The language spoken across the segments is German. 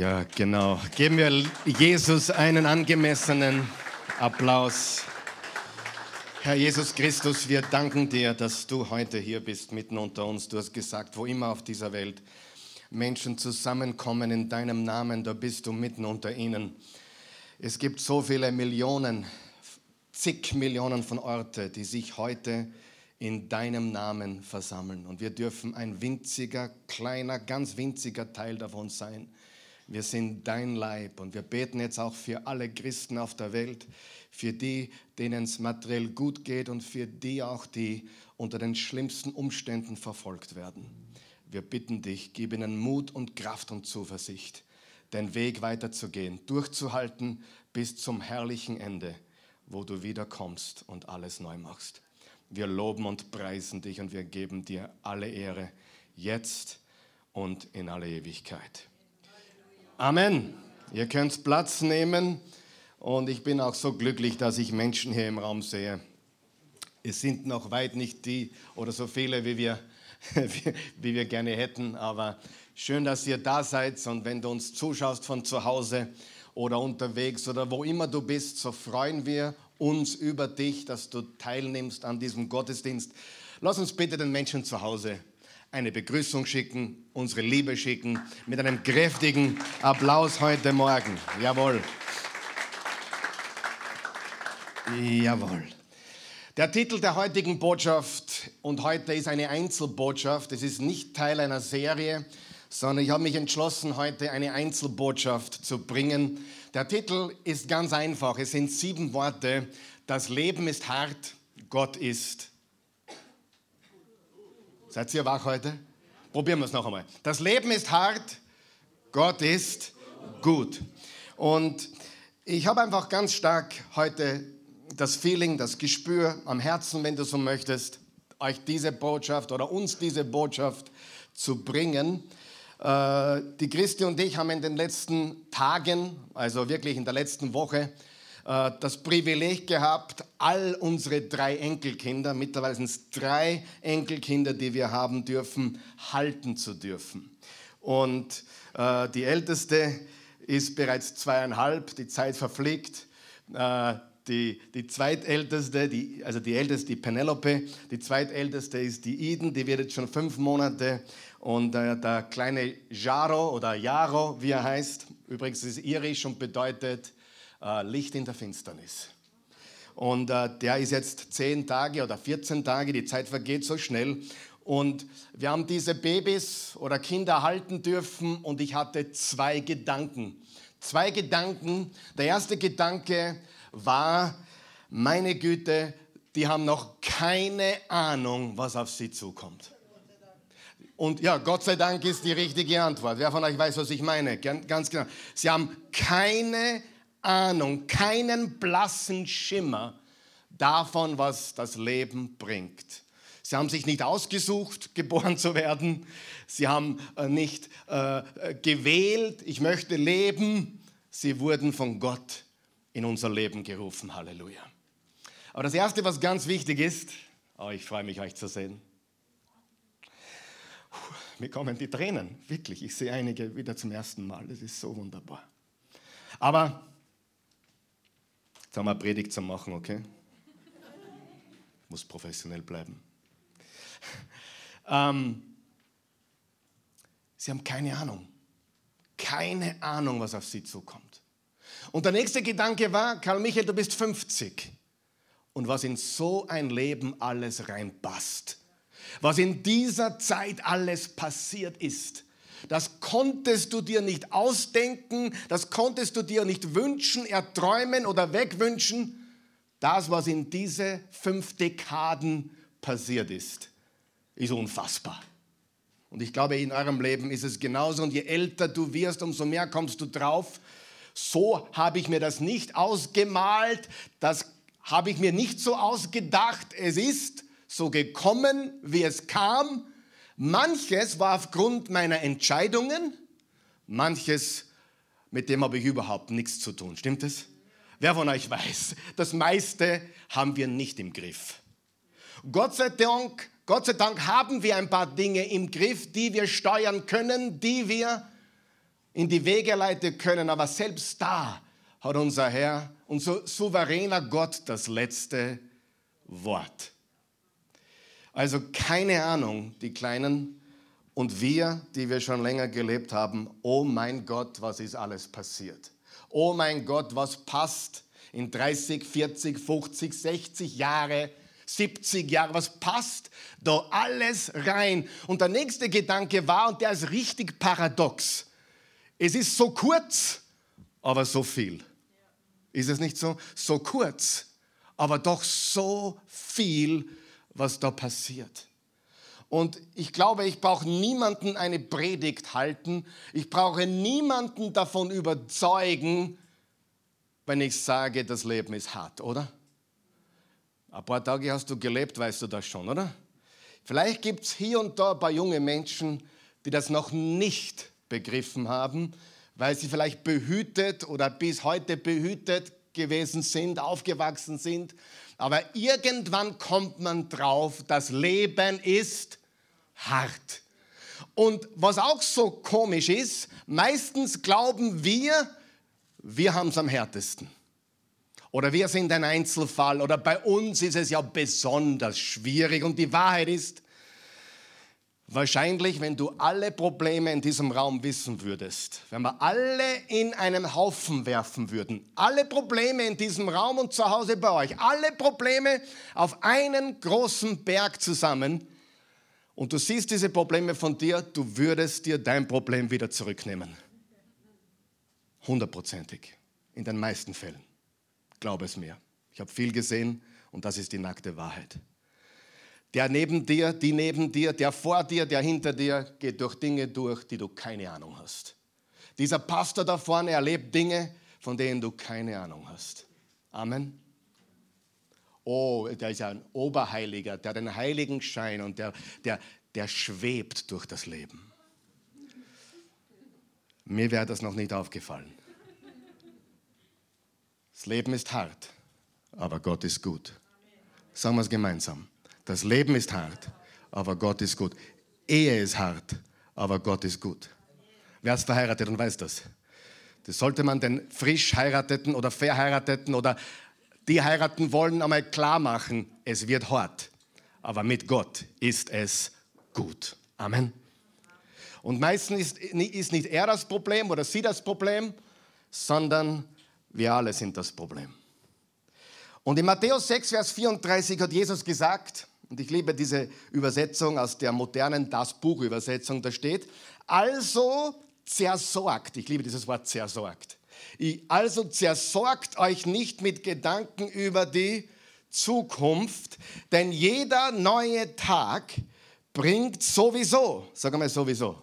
Ja, genau. Geben wir Jesus einen angemessenen Applaus. Herr Jesus Christus, wir danken dir, dass du heute hier bist, mitten unter uns. Du hast gesagt, wo immer auf dieser Welt Menschen zusammenkommen in deinem Namen, da bist du mitten unter ihnen. Es gibt so viele Millionen, zig Millionen von Orten, die sich heute in deinem Namen versammeln. Und wir dürfen ein winziger, kleiner, ganz winziger Teil davon sein. Wir sind dein Leib und wir beten jetzt auch für alle Christen auf der Welt, für die, denen es materiell gut geht und für die auch, die unter den schlimmsten Umständen verfolgt werden. Wir bitten dich, gib ihnen Mut und Kraft und Zuversicht, den Weg weiterzugehen, durchzuhalten bis zum herrlichen Ende, wo du wiederkommst und alles neu machst. Wir loben und preisen dich und wir geben dir alle Ehre, jetzt und in alle Ewigkeit. Amen. Ihr könnt Platz nehmen und ich bin auch so glücklich, dass ich Menschen hier im Raum sehe. Es sind noch weit nicht die oder so viele, wie wir, wie wir gerne hätten, aber schön, dass ihr da seid und wenn du uns zuschaust von zu Hause oder unterwegs oder wo immer du bist, so freuen wir uns über dich, dass du teilnimmst an diesem Gottesdienst. Lass uns bitte den Menschen zu Hause eine Begrüßung schicken, unsere Liebe schicken, mit einem kräftigen Applaus heute Morgen. Jawohl. Jawohl. Der Titel der heutigen Botschaft, und heute ist eine Einzelbotschaft, es ist nicht Teil einer Serie, sondern ich habe mich entschlossen, heute eine Einzelbotschaft zu bringen. Der Titel ist ganz einfach. Es sind sieben Worte. Das Leben ist hart, Gott ist. Seid ihr wach heute? Probieren wir es noch einmal. Das Leben ist hart, Gott ist gut. Und ich habe einfach ganz stark heute das Feeling, das Gespür am Herzen, wenn du so möchtest, euch diese Botschaft oder uns diese Botschaft zu bringen. Äh, die Christi und ich haben in den letzten Tagen, also wirklich in der letzten Woche, äh, das Privileg gehabt, all unsere drei Enkelkinder, mittlerweile sind es drei Enkelkinder, die wir haben dürfen, halten zu dürfen. Und äh, die älteste ist bereits zweieinhalb, die Zeit verfliegt. Die, die zweitälteste, die, also die älteste, die Penelope, die zweitälteste ist die Eden, die wird jetzt schon fünf Monate und äh, der kleine Jaro oder Jaro, wie er heißt, übrigens ist irisch und bedeutet äh, Licht in der Finsternis. Und äh, der ist jetzt zehn Tage oder 14 Tage, die Zeit vergeht so schnell. Und wir haben diese Babys oder Kinder halten dürfen und ich hatte zwei Gedanken. Zwei Gedanken. Der erste Gedanke war, meine Güte, die haben noch keine Ahnung, was auf sie zukommt. Und ja, Gott sei Dank ist die richtige Antwort. Wer von euch weiß, was ich meine? Ganz genau. Sie haben keine Ahnung, keinen blassen Schimmer davon, was das Leben bringt. Sie haben sich nicht ausgesucht, geboren zu werden. Sie haben äh, nicht äh, gewählt, ich möchte leben. Sie wurden von Gott in unser Leben gerufen. Halleluja. Aber das Erste, was ganz wichtig ist, oh, ich freue mich, euch zu sehen. Mir kommen die Tränen, wirklich. Ich sehe einige wieder zum ersten Mal. Das ist so wunderbar. Aber jetzt haben wir eine Predigt zu machen, okay? Muss professionell bleiben. Ähm, sie haben keine Ahnung. Keine Ahnung, was auf sie zukommt. Und der nächste Gedanke war, Karl Michael, du bist 50. Und was in so ein Leben alles reinpasst was in dieser Zeit alles passiert ist. Das konntest du dir nicht ausdenken, das konntest du dir nicht wünschen, erträumen oder wegwünschen. Das, was in diese fünf Dekaden passiert ist, ist unfassbar. Und ich glaube, in eurem Leben ist es genauso. Und je älter du wirst, umso mehr kommst du drauf. So habe ich mir das nicht ausgemalt, das habe ich mir nicht so ausgedacht. Es ist so gekommen, wie es kam. Manches war aufgrund meiner Entscheidungen, manches, mit dem habe ich überhaupt nichts zu tun. Stimmt es? Wer von euch weiß, das meiste haben wir nicht im Griff. Gott sei Dank, Gott sei Dank haben wir ein paar Dinge im Griff, die wir steuern können, die wir in die Wege leiten können, aber selbst da hat unser Herr, unser souveräner Gott das letzte Wort. Also keine Ahnung, die Kleinen und wir, die wir schon länger gelebt haben, oh mein Gott, was ist alles passiert? Oh mein Gott, was passt in 30, 40, 50, 60 Jahre, 70 Jahre, was passt da alles rein? Und der nächste Gedanke war, und der ist richtig paradox, es ist so kurz, aber so viel. Ist es nicht so? So kurz, aber doch so viel, was da passiert. Und ich glaube, ich brauche niemanden eine Predigt halten. Ich brauche niemanden davon überzeugen, wenn ich sage, das Leben ist hart, oder? Ein paar Tage hast du gelebt, weißt du das schon, oder? Vielleicht gibt es hier und da ein paar junge Menschen, die das noch nicht begriffen haben, weil sie vielleicht behütet oder bis heute behütet gewesen sind, aufgewachsen sind. Aber irgendwann kommt man drauf, das Leben ist hart. Und was auch so komisch ist, meistens glauben wir, wir haben es am härtesten. Oder wir sind ein Einzelfall oder bei uns ist es ja besonders schwierig. Und die Wahrheit ist, wahrscheinlich, wenn du alle Probleme in diesem Raum wissen würdest, wenn wir alle in einen Haufen werfen würden, alle Probleme in diesem Raum und zu Hause bei euch, alle Probleme auf einen großen Berg zusammen, und du siehst diese Probleme von dir, du würdest dir dein Problem wieder zurücknehmen. Hundertprozentig. In den meisten Fällen. Glaube es mir. Ich habe viel gesehen und das ist die nackte Wahrheit. Der neben dir, die neben dir, der vor dir, der hinter dir geht durch Dinge durch, die du keine Ahnung hast. Dieser Pastor da vorne erlebt Dinge, von denen du keine Ahnung hast. Amen. Oh, der ist ja ein Oberheiliger, der hat einen heiligen Schein und der, der, der schwebt durch das Leben. Mir wäre das noch nicht aufgefallen. Das Leben ist hart, aber Gott ist gut. Sagen wir es gemeinsam. Das Leben ist hart, aber Gott ist gut. Ehe ist hart, aber Gott ist gut. Wer ist verheiratet und weiß das? Das sollte man den frisch heirateten oder verheirateten oder die heiraten wollen einmal klar machen. Es wird hart, aber mit Gott ist es gut. Amen. Und meistens ist, ist nicht er das Problem oder sie das Problem, sondern wir alle sind das Problem. Und in Matthäus 6, Vers 34 hat Jesus gesagt, und ich liebe diese Übersetzung aus der modernen Das Buch-Übersetzung, da steht, also zersorgt, ich liebe dieses Wort zersorgt, also zersorgt euch nicht mit Gedanken über die Zukunft, denn jeder neue Tag bringt sowieso, sag mal sowieso,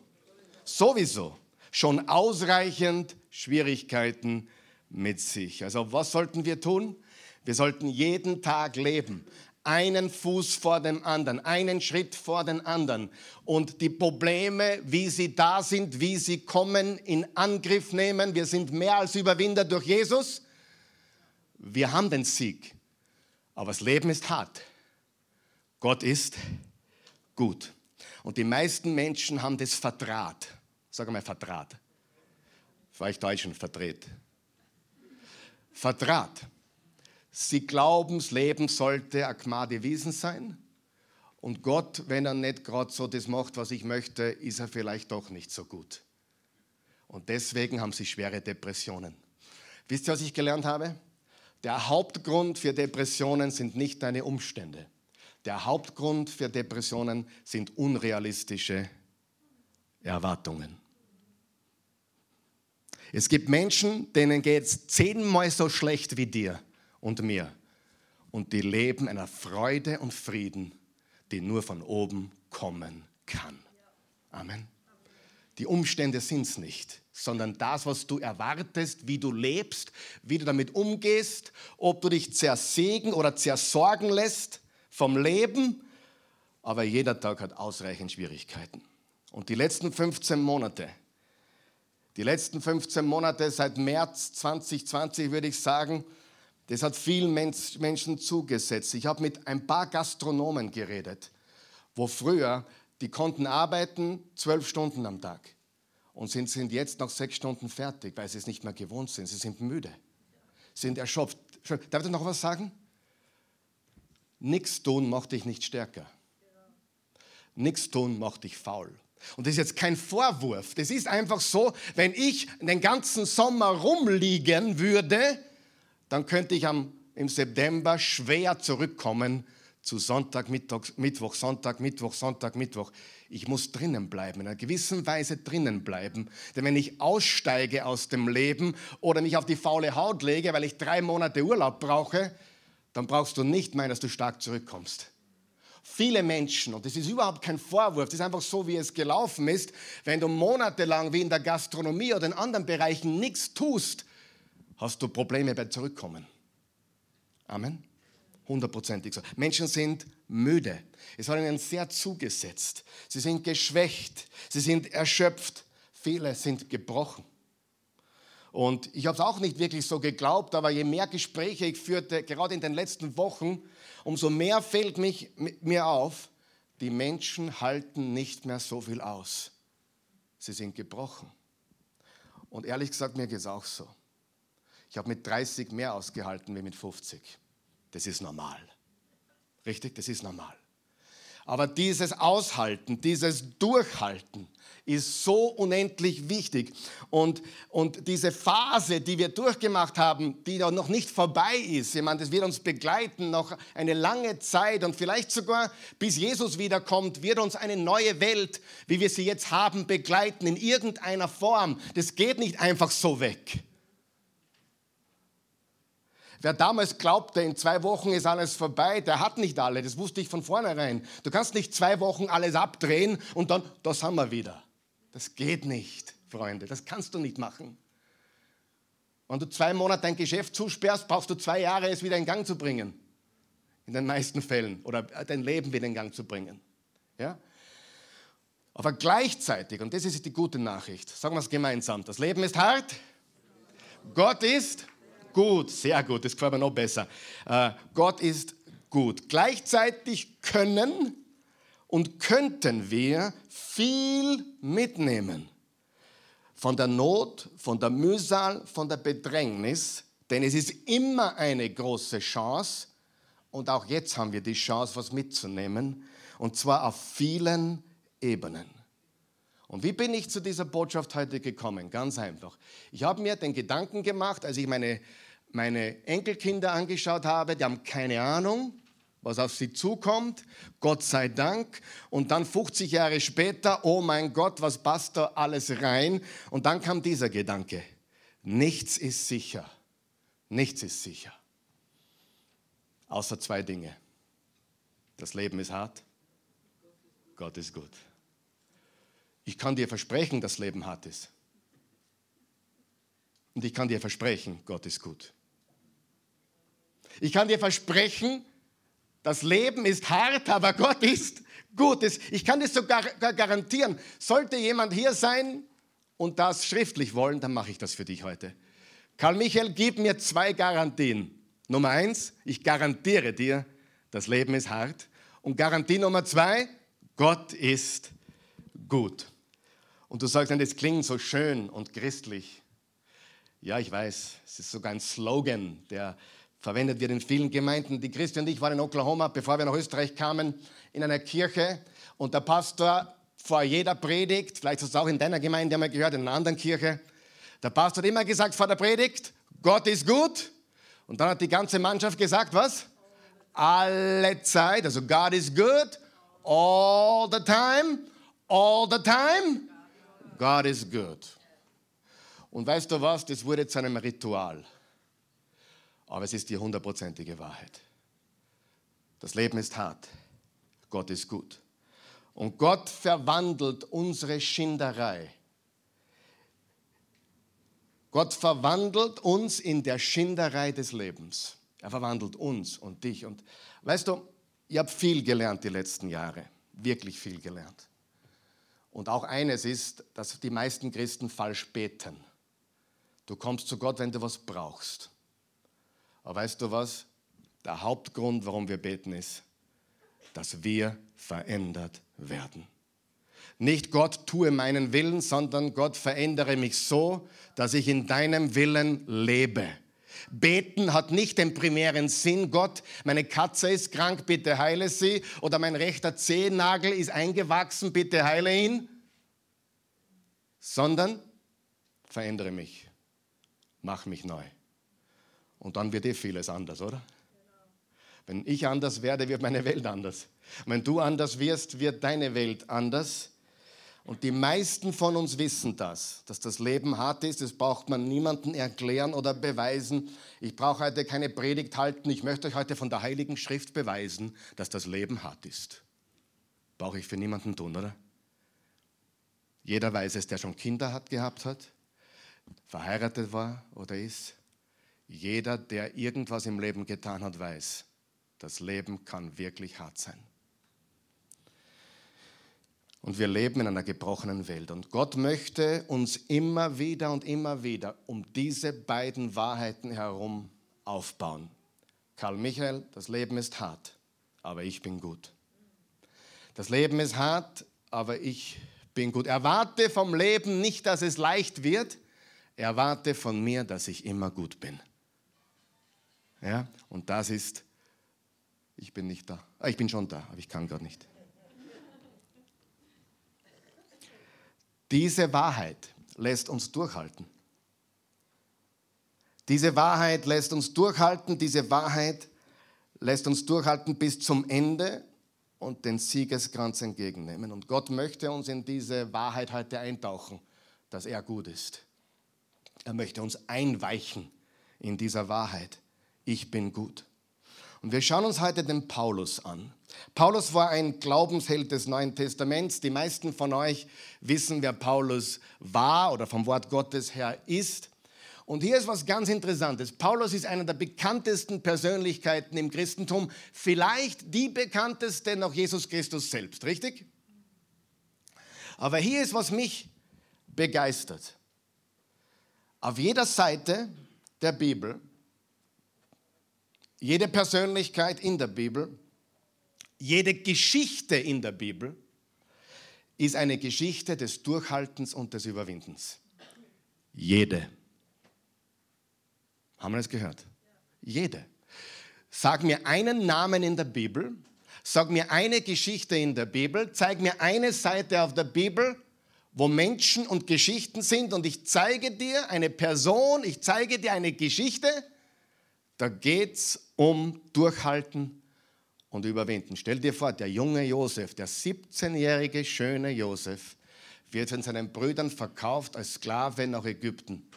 sowieso schon ausreichend Schwierigkeiten mit sich. Also was sollten wir tun? Wir sollten jeden Tag leben. Einen Fuß vor dem anderen, einen Schritt vor den anderen. Und die Probleme, wie sie da sind, wie sie kommen, in Angriff nehmen. Wir sind mehr als Überwinder durch Jesus. Wir haben den Sieg. Aber das Leben ist hart. Gott ist gut. Und die meisten Menschen haben das verdraht. Sag mal verdraht. Vielleicht Deutschen verdreht vertrat. Sie glauben, das Leben sollte ein Gnade Wiesen sein. Und Gott, wenn er nicht gerade so das macht, was ich möchte, ist er vielleicht doch nicht so gut. Und deswegen haben sie schwere Depressionen. Wisst ihr, was ich gelernt habe? Der Hauptgrund für Depressionen sind nicht deine Umstände. Der Hauptgrund für Depressionen sind unrealistische Erwartungen. Es gibt Menschen, denen geht es zehnmal so schlecht wie dir und mir. Und die leben einer Freude und Frieden, die nur von oben kommen kann. Amen. Die Umstände sind es nicht, sondern das, was du erwartest, wie du lebst, wie du damit umgehst, ob du dich zersägen oder zersorgen lässt vom Leben. Aber jeder Tag hat ausreichend Schwierigkeiten. Und die letzten 15 Monate, die letzten 15 Monate, seit März 2020 würde ich sagen, das hat vielen Menschen zugesetzt. Ich habe mit ein paar Gastronomen geredet, wo früher, die konnten arbeiten zwölf Stunden am Tag. und sind, sind jetzt nach sechs Stunden fertig, weil sie es nicht mehr gewohnt sind. Sie sind müde, sind erschöpft. Darf ich noch was sagen? Nichts tun macht dich nicht stärker. Nichts tun macht dich faul. Und das ist jetzt kein Vorwurf. Das ist einfach so, wenn ich den ganzen Sommer rumliegen würde, dann könnte ich am, im September schwer zurückkommen zu Sonntag, Mittwoch, Mittwoch, Sonntag, Mittwoch, Sonntag, Mittwoch. Ich muss drinnen bleiben, in einer gewissen Weise drinnen bleiben. Denn wenn ich aussteige aus dem Leben oder mich auf die faule Haut lege, weil ich drei Monate Urlaub brauche, dann brauchst du nicht meinen, dass du stark zurückkommst. Viele Menschen, und das ist überhaupt kein Vorwurf, das ist einfach so, wie es gelaufen ist, wenn du monatelang wie in der Gastronomie oder in anderen Bereichen nichts tust, hast du Probleme beim Zurückkommen. Amen. Hundertprozentig so. Menschen sind müde. Es hat ihnen sehr zugesetzt. Sie sind geschwächt. Sie sind erschöpft. Viele sind gebrochen. Und ich habe es auch nicht wirklich so geglaubt, aber je mehr Gespräche ich führte, gerade in den letzten Wochen, umso mehr fällt mich, mir auf, die Menschen halten nicht mehr so viel aus. Sie sind gebrochen. Und ehrlich gesagt, mir geht es auch so. Ich habe mit 30 mehr ausgehalten wie mit 50. Das ist normal. Richtig? Das ist normal. Aber dieses Aushalten, dieses Durchhalten, ist so unendlich wichtig. Und, und diese Phase, die wir durchgemacht haben, die noch nicht vorbei ist, ich meine, das wird uns begleiten noch eine lange Zeit und vielleicht sogar bis Jesus wiederkommt, wird uns eine neue Welt, wie wir sie jetzt haben, begleiten in irgendeiner Form. Das geht nicht einfach so weg. Wer damals glaubte, in zwei Wochen ist alles vorbei, der hat nicht alle. Das wusste ich von vornherein. Du kannst nicht zwei Wochen alles abdrehen und dann, da sind wir wieder. Das geht nicht, Freunde. Das kannst du nicht machen. Wenn du zwei Monate dein Geschäft zusperrst, brauchst du zwei Jahre, es wieder in Gang zu bringen. In den meisten Fällen. Oder dein Leben wieder in Gang zu bringen. Ja? Aber gleichzeitig, und das ist die gute Nachricht, sagen wir es gemeinsam, das Leben ist hart, Gott ist gut, sehr gut, das gefällt mir noch besser. Äh, Gott ist gut. Gleichzeitig können und könnten wir viel mitnehmen. Von der Not, von der Mühsal, von der Bedrängnis, denn es ist immer eine große Chance und auch jetzt haben wir die Chance, was mitzunehmen und zwar auf vielen Ebenen. Und wie bin ich zu dieser Botschaft heute gekommen? Ganz einfach. Ich habe mir den Gedanken gemacht, als ich meine, meine Enkelkinder angeschaut habe, die haben keine Ahnung, was auf sie zukommt, Gott sei Dank. Und dann 50 Jahre später, oh mein Gott, was passt da alles rein? Und dann kam dieser Gedanke, nichts ist sicher, nichts ist sicher. Außer zwei Dinge. Das Leben ist hart, Gott ist gut. Ich kann dir versprechen, das Leben hart ist. Und ich kann dir versprechen, Gott ist gut. Ich kann dir versprechen, das Leben ist hart, aber Gott ist gut. Ich kann das sogar garantieren. Sollte jemand hier sein und das schriftlich wollen, dann mache ich das für dich heute. Karl Michael, gib mir zwei Garantien. Nummer eins, ich garantiere dir, das Leben ist hart. Und Garantie Nummer zwei, Gott ist gut. Und du sagst dann, das klingt so schön und christlich. Ja, ich weiß, es ist sogar ein Slogan, der verwendet wird in vielen Gemeinden. Die Christi und ich waren in Oklahoma, bevor wir nach Österreich kamen, in einer Kirche und der Pastor vor jeder Predigt, vielleicht hast du es auch in deiner Gemeinde einmal gehört, in einer anderen Kirche, der Pastor hat immer gesagt vor der Predigt, Gott ist gut. Und dann hat die ganze Mannschaft gesagt, was? Alle Zeit, also God is good, all the time, all the time, God is good. Und weißt du was, das wurde zu einem Ritual. Aber es ist die hundertprozentige Wahrheit. Das Leben ist hart. Gott ist gut. Und Gott verwandelt unsere Schinderei. Gott verwandelt uns in der Schinderei des Lebens. Er verwandelt uns und dich. Und weißt du, ich habe viel gelernt die letzten Jahre. Wirklich viel gelernt. Und auch eines ist, dass die meisten Christen falsch beten. Du kommst zu Gott, wenn du was brauchst. Aber weißt du was? Der Hauptgrund, warum wir beten, ist, dass wir verändert werden. Nicht Gott tue meinen Willen, sondern Gott verändere mich so, dass ich in deinem Willen lebe. Beten hat nicht den primären Sinn, Gott, meine Katze ist krank, bitte heile sie, oder mein rechter Zehennagel ist eingewachsen, bitte heile ihn, sondern verändere mich, mach mich neu. Und dann wird eh vieles anders, oder? Wenn ich anders werde, wird meine Welt anders. Wenn du anders wirst, wird deine Welt anders. Und die meisten von uns wissen das, dass das Leben hart ist. Das braucht man niemandem erklären oder beweisen. Ich brauche heute keine Predigt halten. Ich möchte euch heute von der Heiligen Schrift beweisen, dass das Leben hart ist. Brauche ich für niemanden tun, oder? Jeder weiß es, der schon Kinder hat, gehabt hat, verheiratet war oder ist. Jeder, der irgendwas im Leben getan hat, weiß, das Leben kann wirklich hart sein. Und wir leben in einer gebrochenen Welt. Und Gott möchte uns immer wieder und immer wieder um diese beiden Wahrheiten herum aufbauen. Karl Michael, das Leben ist hart, aber ich bin gut. Das Leben ist hart, aber ich bin gut. Erwarte vom Leben nicht, dass es leicht wird. Erwarte von mir, dass ich immer gut bin. Ja? Und das ist, ich bin nicht da. Ah, ich bin schon da, aber ich kann gerade nicht. Diese Wahrheit lässt uns durchhalten. Diese Wahrheit lässt uns durchhalten, diese Wahrheit lässt uns durchhalten bis zum Ende und den Siegeskranz entgegennehmen. Und Gott möchte uns in diese Wahrheit heute eintauchen, dass er gut ist. Er möchte uns einweichen in dieser Wahrheit. Ich bin gut. Und wir schauen uns heute den Paulus an. Paulus war ein Glaubensheld des Neuen Testaments. Die meisten von euch wissen, wer Paulus war oder vom Wort Gottes her ist. Und hier ist was ganz Interessantes. Paulus ist einer der bekanntesten Persönlichkeiten im Christentum, vielleicht die bekannteste noch Jesus Christus selbst, richtig? Aber hier ist, was mich begeistert. Auf jeder Seite der Bibel, jede Persönlichkeit in der Bibel, jede Geschichte in der Bibel ist eine Geschichte des Durchhaltens und des Überwindens. Jede. Haben wir das gehört? Jede. Sag mir einen Namen in der Bibel, sag mir eine Geschichte in der Bibel, zeig mir eine Seite auf der Bibel, wo Menschen und Geschichten sind und ich zeige dir eine Person, ich zeige dir eine Geschichte, da geht es um Durchhalten und überwinden. Stell dir vor, der junge Josef, der 17-jährige schöne Josef, wird von seinen Brüdern verkauft als Sklave nach Ägypten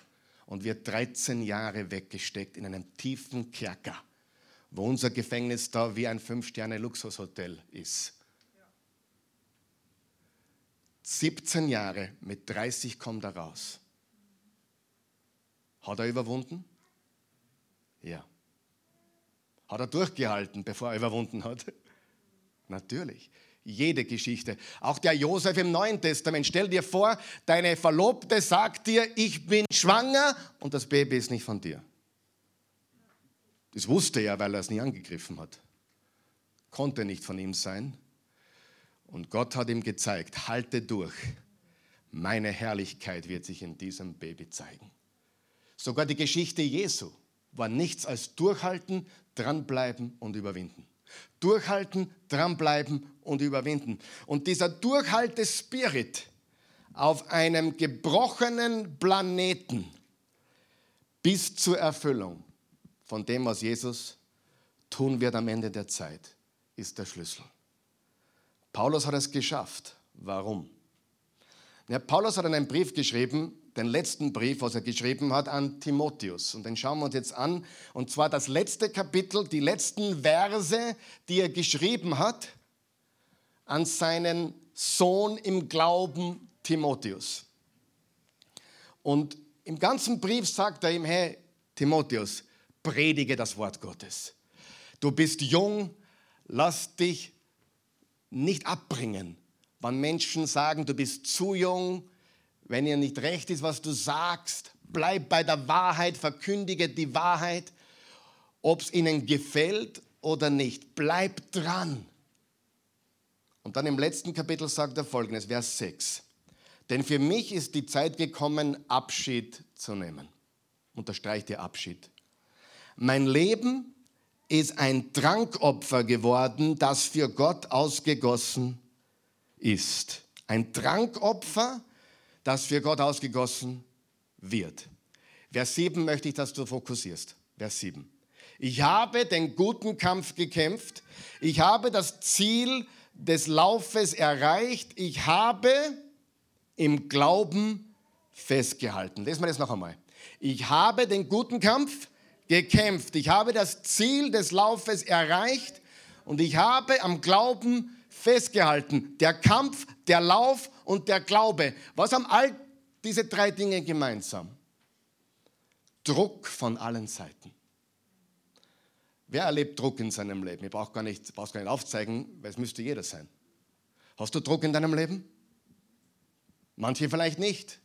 und wird 13 Jahre weggesteckt in einem tiefen Kerker, wo unser Gefängnis da wie ein Fünf-Sterne-Luxushotel ist. 17 Jahre, mit 30 kommt er raus. Hat er überwunden? Ja. Hat er durchgehalten, bevor er überwunden hat? Natürlich. Jede Geschichte. Auch der Josef im Neuen Testament. Stell dir vor, deine Verlobte sagt dir, ich bin schwanger und das Baby ist nicht von dir. Das wusste er, weil er es nie angegriffen hat. Konnte nicht von ihm sein. Und Gott hat ihm gezeigt, halte durch. Meine Herrlichkeit wird sich in diesem Baby zeigen. Sogar die Geschichte Jesu war nichts als durchhalten, dranbleiben und überwinden. Durchhalten, dranbleiben und überwinden. Und dieser Durchhalte-Spirit auf einem gebrochenen Planeten bis zur Erfüllung von dem, was Jesus tun wird am Ende der Zeit, ist der Schlüssel. Paulus hat es geschafft. Warum? Ja, Paulus hat einen Brief geschrieben, den letzten Brief, was er geschrieben hat, an Timotheus. Und den schauen wir uns jetzt an. Und zwar das letzte Kapitel, die letzten Verse, die er geschrieben hat an seinen Sohn im Glauben Timotheus. Und im ganzen Brief sagt er ihm, hey Timotheus, predige das Wort Gottes. Du bist jung, lass dich nicht abbringen, wann Menschen sagen, du bist zu jung, wenn ihr nicht recht ist, was du sagst, bleib bei der Wahrheit, verkündige die Wahrheit, ob es ihnen gefällt oder nicht. Bleib dran. Und dann im letzten Kapitel sagt er folgendes, Vers 6. Denn für mich ist die Zeit gekommen, Abschied zu nehmen. Unterstreicht ihr Abschied. Mein Leben ist ein Trankopfer geworden, das für Gott ausgegossen ist. Ein Trankopfer, das für Gott ausgegossen wird. Vers 7 möchte ich, dass du fokussierst. Vers 7. Ich habe den guten Kampf gekämpft. Ich habe das Ziel des Laufes erreicht. Ich habe im Glauben festgehalten. Lesen wir das noch einmal. Ich habe den guten Kampf gekämpft. Ich habe das Ziel des Laufes erreicht und ich habe am Glauben festgehalten. Der Kampf, der Lauf und der Glaube. Was haben all diese drei Dinge gemeinsam? Druck von allen Seiten. Wer erlebt Druck in seinem Leben? Ich brauche gar brauchst gar nicht aufzeigen, weil es müsste jeder sein. Hast du Druck in deinem Leben? Manche vielleicht nicht.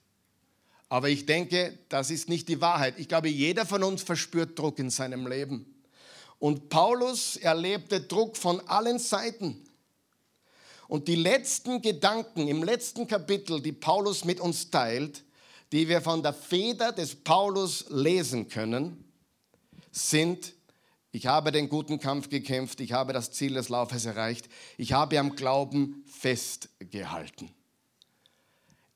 Aber ich denke, das ist nicht die Wahrheit. Ich glaube, jeder von uns verspürt Druck in seinem Leben. Und Paulus erlebte Druck von allen Seiten. Und die letzten Gedanken im letzten Kapitel, die Paulus mit uns teilt, die wir von der Feder des Paulus lesen können, sind, ich habe den guten Kampf gekämpft, ich habe das Ziel des Laufes erreicht, ich habe am Glauben festgehalten.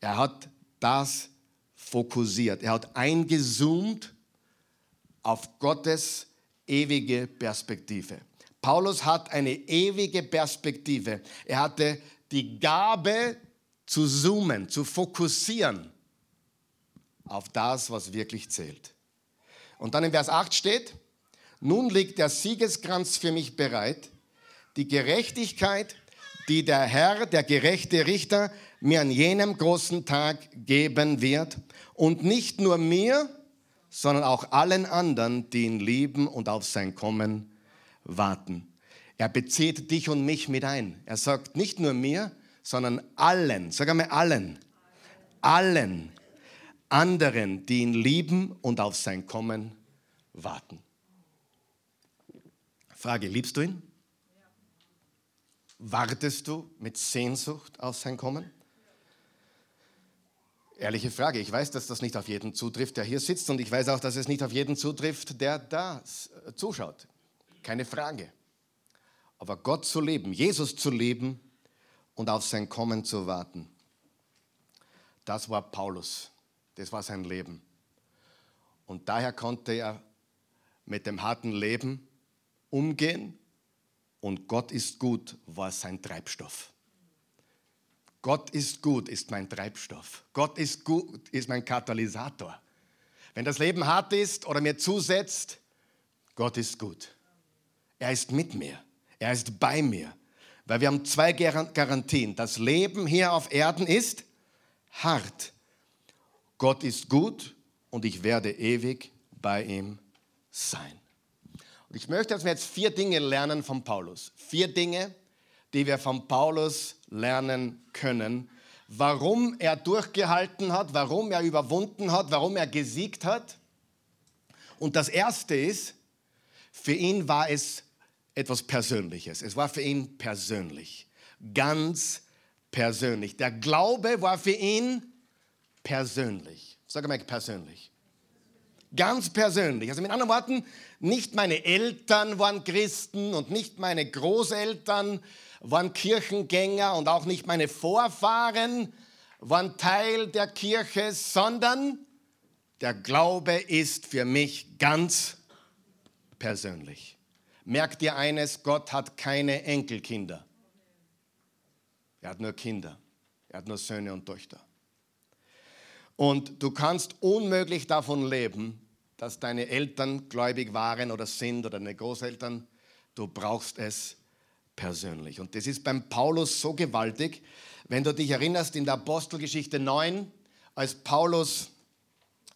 Er hat das fokussiert, er hat eingezoomt auf Gottes ewige Perspektive. Paulus hat eine ewige Perspektive. Er hatte die Gabe zu zoomen, zu fokussieren auf das, was wirklich zählt. Und dann in Vers 8 steht, nun liegt der Siegeskranz für mich bereit, die Gerechtigkeit, die der Herr, der gerechte Richter, mir an jenem großen Tag geben wird. Und nicht nur mir, sondern auch allen anderen, die ihn lieben und auf sein Kommen warten. Er bezieht dich und mich mit ein. Er sagt nicht nur mir, sondern allen, sag einmal allen, allen anderen, die ihn lieben und auf sein Kommen warten. Frage, liebst du ihn? Wartest du mit Sehnsucht auf sein Kommen? Ehrliche Frage. Ich weiß, dass das nicht auf jeden zutrifft, der hier sitzt, und ich weiß auch, dass es nicht auf jeden zutrifft, der da zuschaut. Keine Frage. Aber Gott zu leben, Jesus zu leben und auf sein Kommen zu warten, das war Paulus. Das war sein Leben. Und daher konnte er mit dem harten Leben umgehen und Gott ist gut war sein Treibstoff. Gott ist gut ist mein Treibstoff. Gott ist gut ist mein Katalysator. Wenn das Leben hart ist oder mir zusetzt, Gott ist gut. Er ist mit mir. Er ist bei mir. Weil wir haben zwei Garantien. Das Leben hier auf Erden ist hart. Gott ist gut und ich werde ewig bei ihm sein. Und ich möchte, dass wir jetzt vier Dinge lernen von Paulus. Vier Dinge, die wir von Paulus lernen können. Warum er durchgehalten hat, warum er überwunden hat, warum er gesiegt hat. Und das Erste ist, für ihn war es etwas Persönliches. Es war für ihn persönlich. Ganz persönlich. Der Glaube war für ihn persönlich. Sag mal persönlich. Ganz persönlich. Also mit anderen Worten, nicht meine Eltern waren Christen und nicht meine Großeltern waren Kirchengänger und auch nicht meine Vorfahren waren Teil der Kirche, sondern der Glaube ist für mich ganz persönlich. Merkt dir eines, Gott hat keine Enkelkinder. Er hat nur Kinder. Er hat nur Söhne und Töchter. Und du kannst unmöglich davon leben, dass deine Eltern gläubig waren oder sind oder deine Großeltern. Du brauchst es persönlich. Und das ist beim Paulus so gewaltig, wenn du dich erinnerst in der Apostelgeschichte 9, als Paulus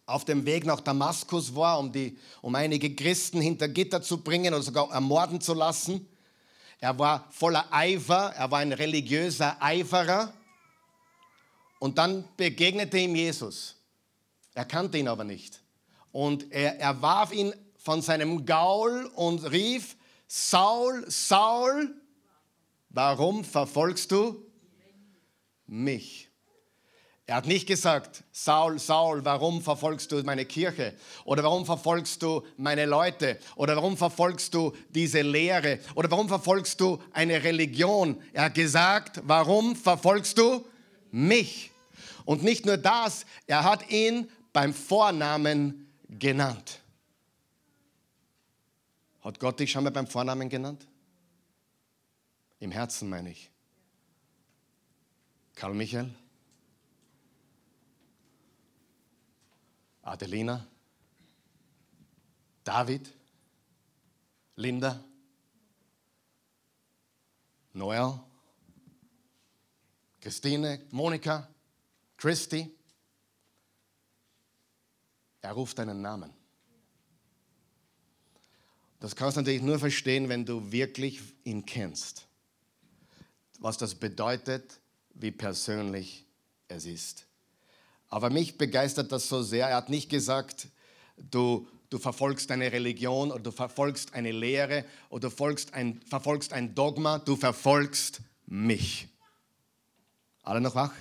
auf dem Weg nach Damaskus war, um, die, um einige Christen hinter Gitter zu bringen oder sogar ermorden zu lassen. Er war voller Eifer, er war ein religiöser Eiferer. Und dann begegnete ihm Jesus. Er kannte ihn aber nicht. Und er, er warf ihn von seinem Gaul und rief, Saul, Saul, warum verfolgst du mich? Er hat nicht gesagt, Saul, Saul, warum verfolgst du meine Kirche? Oder warum verfolgst du meine Leute? Oder warum verfolgst du diese Lehre? Oder warum verfolgst du eine Religion? Er hat gesagt, warum verfolgst du mich? Und nicht nur das, er hat ihn beim Vornamen genannt. Hat Gott dich schon mal beim Vornamen genannt? Im Herzen meine ich. Karl Michael? Adelina, David, Linda, Noel, Christine, Monika, Christy. Er ruft deinen Namen. Das kannst du natürlich nur verstehen, wenn du wirklich ihn kennst. Was das bedeutet, wie persönlich es ist. Aber mich begeistert das so sehr. Er hat nicht gesagt, du, du verfolgst eine Religion oder du verfolgst eine Lehre oder du verfolgst ein, verfolgst ein Dogma, du verfolgst mich. Alle noch wach?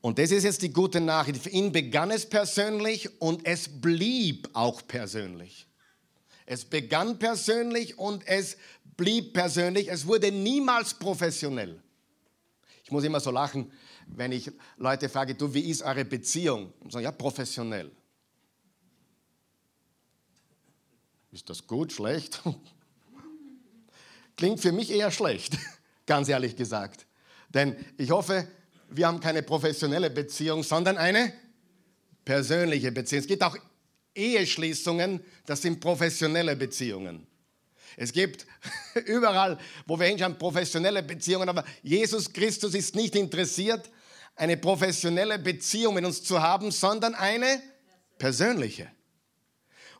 Und das ist jetzt die gute Nachricht. Für ihn begann es persönlich und es blieb auch persönlich. Es begann persönlich und es blieb persönlich. Es wurde niemals professionell. Ich muss immer so lachen, wenn ich Leute frage, du, wie ist eure Beziehung? Und sagen, ja, professionell. Ist das gut, schlecht? Klingt für mich eher schlecht, ganz ehrlich gesagt. Denn ich hoffe, wir haben keine professionelle Beziehung, sondern eine persönliche Beziehung. Es gibt auch Eheschließungen, das sind professionelle Beziehungen. Es gibt überall, wo wir hinschauen, professionelle Beziehungen, aber Jesus Christus ist nicht interessiert, eine professionelle Beziehung mit uns zu haben, sondern eine persönliche.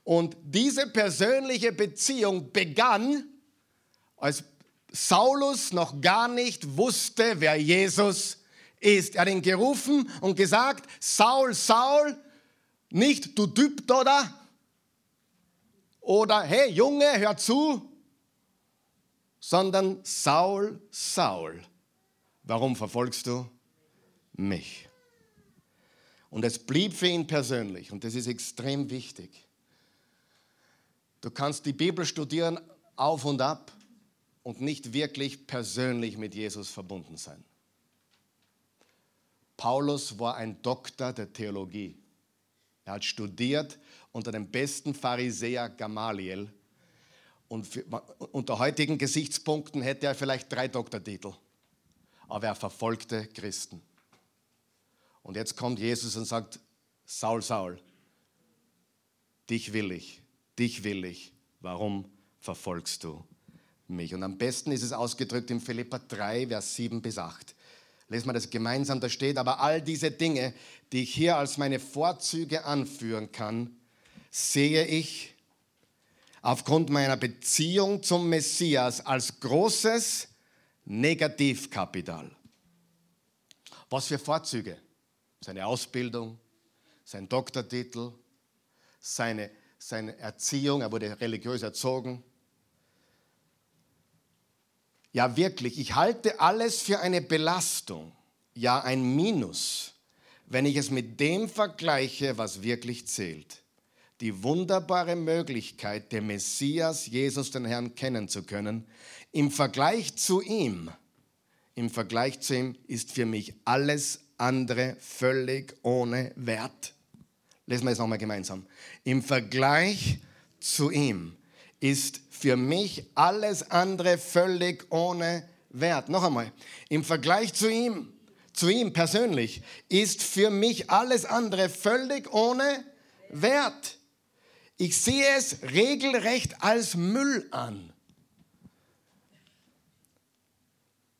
Und diese persönliche Beziehung begann, als Saulus noch gar nicht wusste, wer Jesus ist. Er hat ihn gerufen und gesagt, Saul, Saul, nicht du Typ oder, oder hey Junge, hör zu, sondern Saul, Saul. Warum verfolgst du mich? Und es blieb für ihn persönlich und das ist extrem wichtig. Du kannst die Bibel studieren auf und ab und nicht wirklich persönlich mit Jesus verbunden sein. Paulus war ein Doktor der Theologie. Er hat studiert unter dem besten Pharisäer Gamaliel. Und für, unter heutigen Gesichtspunkten hätte er vielleicht drei Doktortitel. Aber er verfolgte Christen. Und jetzt kommt Jesus und sagt, Saul, Saul, dich will ich, dich will ich. Warum verfolgst du mich? Und am besten ist es ausgedrückt in Philippa 3, Vers 7 bis 8. Lesen wir das gemeinsam, da steht, aber all diese Dinge, die ich hier als meine Vorzüge anführen kann, sehe ich aufgrund meiner Beziehung zum Messias als großes Negativkapital. Was für Vorzüge? Seine Ausbildung, sein Doktortitel, seine, seine Erziehung, er wurde religiös erzogen, ja, wirklich, ich halte alles für eine Belastung, ja ein Minus, wenn ich es mit dem vergleiche, was wirklich zählt. Die wunderbare Möglichkeit, den Messias, Jesus, den Herrn, kennen zu können. Im Vergleich zu ihm, im Vergleich zu ihm ist für mich alles andere völlig ohne Wert. Lesen wir es nochmal gemeinsam. Im Vergleich zu ihm ist für mich alles andere völlig ohne Wert. Noch einmal, im Vergleich zu ihm, zu ihm persönlich, ist für mich alles andere völlig ohne Wert. Ich sehe es regelrecht als Müll an.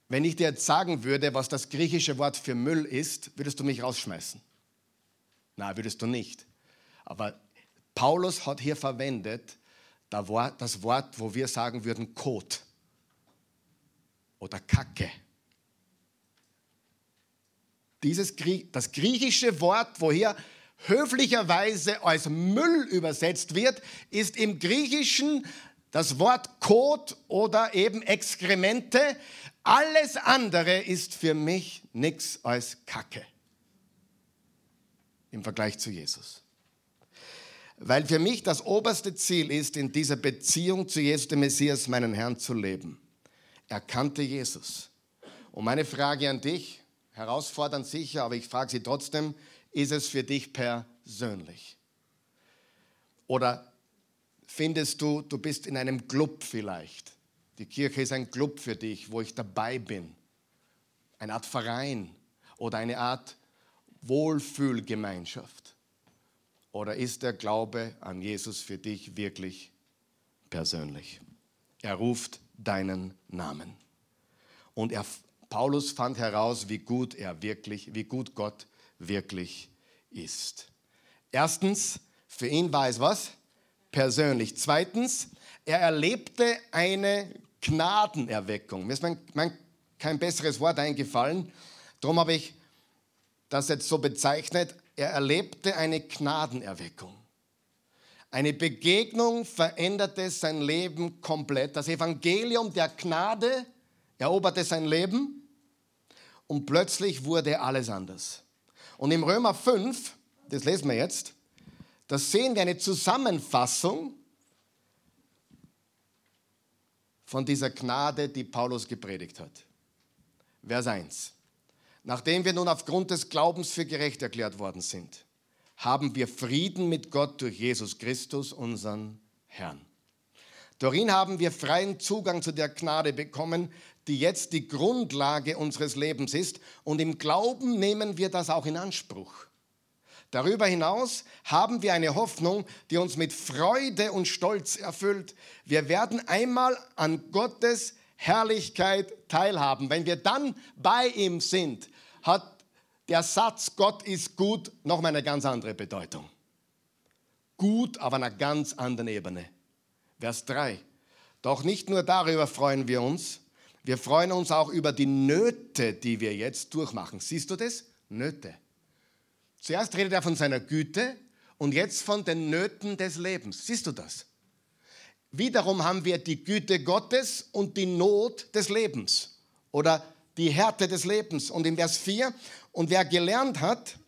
Wenn ich dir jetzt sagen würde, was das griechische Wort für Müll ist, würdest du mich rausschmeißen. Nein, würdest du nicht. Aber Paulus hat hier verwendet das Wort, wo wir sagen würden Kot oder Kacke. Dieses, das griechische Wort, wo hier höflicherweise als Müll übersetzt wird, ist im Griechischen das Wort Kot oder eben Exkremente, alles andere ist für mich nichts als Kacke im Vergleich zu Jesus. Weil für mich das oberste Ziel ist, in dieser Beziehung zu Jesus, dem Messias, meinen Herrn zu leben. Er kannte Jesus. Und meine Frage an dich, herausfordernd sicher, aber ich frage sie trotzdem, ist es für dich persönlich? Oder findest du, du bist in einem Club vielleicht? Die Kirche ist ein Club für dich, wo ich dabei bin. Eine Art Verein oder eine Art Wohlfühlgemeinschaft. Oder ist der Glaube an Jesus für dich wirklich persönlich? Er ruft deinen Namen. Und er, Paulus fand heraus, wie gut er wirklich, wie gut Gott wirklich ist. Erstens, für ihn war es was? Persönlich. Zweitens, er erlebte eine Gnadenerweckung. Mir ist mein, mein, kein besseres Wort eingefallen. Darum habe ich das jetzt so bezeichnet. Er erlebte eine Gnadenerweckung. Eine Begegnung veränderte sein Leben komplett. Das Evangelium der Gnade eroberte sein Leben und plötzlich wurde alles anders. Und im Römer 5, das lesen wir jetzt, da sehen wir eine Zusammenfassung von dieser Gnade, die Paulus gepredigt hat. Vers 1. Nachdem wir nun aufgrund des Glaubens für gerecht erklärt worden sind, haben wir Frieden mit Gott durch Jesus Christus, unseren Herrn. Darin haben wir freien Zugang zu der Gnade bekommen, die jetzt die Grundlage unseres Lebens ist, und im Glauben nehmen wir das auch in Anspruch. Darüber hinaus haben wir eine Hoffnung, die uns mit Freude und Stolz erfüllt. Wir werden einmal an Gottes Herrlichkeit teilhaben. Wenn wir dann bei ihm sind, hat der Satz Gott ist gut nochmal eine ganz andere Bedeutung. Gut auf einer ganz anderen Ebene. Vers 3. Doch nicht nur darüber freuen wir uns, wir freuen uns auch über die Nöte, die wir jetzt durchmachen. Siehst du das? Nöte. Zuerst redet er von seiner Güte und jetzt von den Nöten des Lebens. Siehst du das? Wiederum haben wir die Güte Gottes und die Not des Lebens oder die Härte des Lebens. Und in Vers 4, und wer gelernt hat,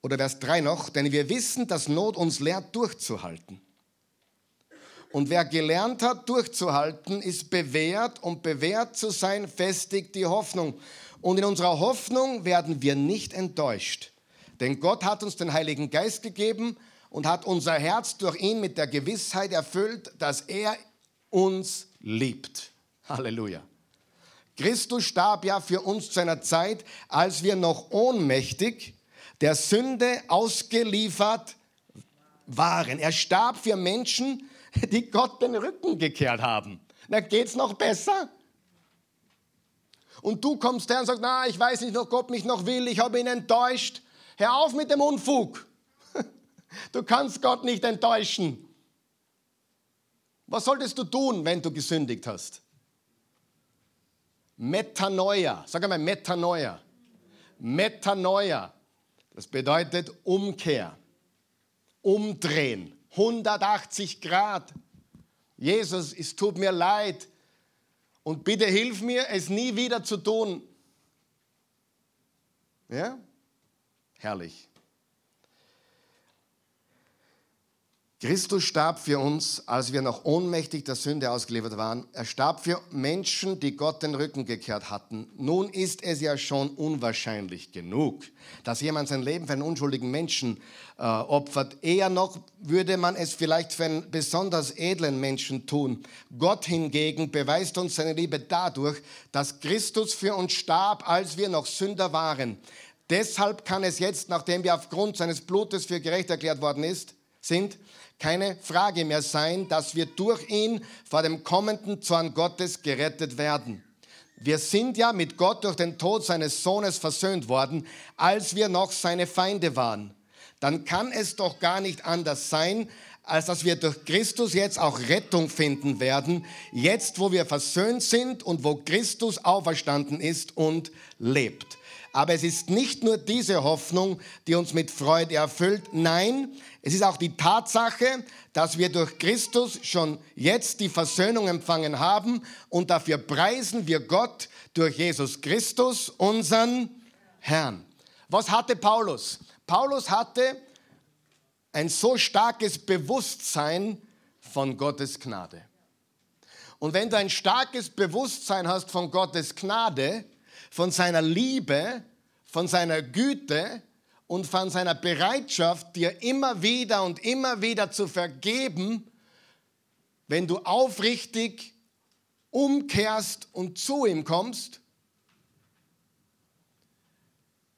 oder Vers 3 noch, denn wir wissen, dass Not uns lehrt, durchzuhalten. Und wer gelernt hat, durchzuhalten, ist bewährt und bewährt zu sein, festigt die Hoffnung. Und in unserer Hoffnung werden wir nicht enttäuscht. Denn Gott hat uns den Heiligen Geist gegeben und hat unser Herz durch ihn mit der Gewissheit erfüllt, dass er uns liebt. Halleluja. Christus starb ja für uns zu einer Zeit, als wir noch ohnmächtig der Sünde ausgeliefert waren. Er starb für Menschen, die Gott den Rücken gekehrt haben. Da geht's noch besser. Und du kommst her und sagst, na, ich weiß nicht, ob Gott mich noch will, ich habe ihn enttäuscht. Hör auf mit dem Unfug. Du kannst Gott nicht enttäuschen. Was solltest du tun, wenn du gesündigt hast? Metanoia. Sag einmal Metanoia. Metanoia. Das bedeutet Umkehr. Umdrehen. 180 Grad. Jesus, es tut mir leid. Und bitte hilf mir, es nie wieder zu tun. Ja? Herrlich. Christus starb für uns, als wir noch ohnmächtig der Sünde ausgeliefert waren. Er starb für Menschen, die Gott den Rücken gekehrt hatten. Nun ist es ja schon unwahrscheinlich genug, dass jemand sein Leben für einen unschuldigen Menschen äh, opfert. Eher noch würde man es vielleicht für einen besonders edlen Menschen tun. Gott hingegen beweist uns seine Liebe dadurch, dass Christus für uns starb, als wir noch Sünder waren. Deshalb kann es jetzt, nachdem wir aufgrund seines Blutes für gerecht erklärt worden ist, sind, keine Frage mehr sein, dass wir durch ihn vor dem kommenden Zorn Gottes gerettet werden. Wir sind ja mit Gott durch den Tod seines Sohnes versöhnt worden, als wir noch seine Feinde waren. Dann kann es doch gar nicht anders sein, als dass wir durch Christus jetzt auch Rettung finden werden, jetzt wo wir versöhnt sind und wo Christus auferstanden ist und lebt. Aber es ist nicht nur diese Hoffnung, die uns mit Freude erfüllt. Nein, es ist auch die Tatsache, dass wir durch Christus schon jetzt die Versöhnung empfangen haben und dafür preisen wir Gott durch Jesus Christus, unseren Herrn. Was hatte Paulus? Paulus hatte ein so starkes Bewusstsein von Gottes Gnade. Und wenn du ein starkes Bewusstsein hast von Gottes Gnade, von seiner Liebe, von seiner Güte und von seiner Bereitschaft, dir immer wieder und immer wieder zu vergeben, wenn du aufrichtig umkehrst und zu ihm kommst,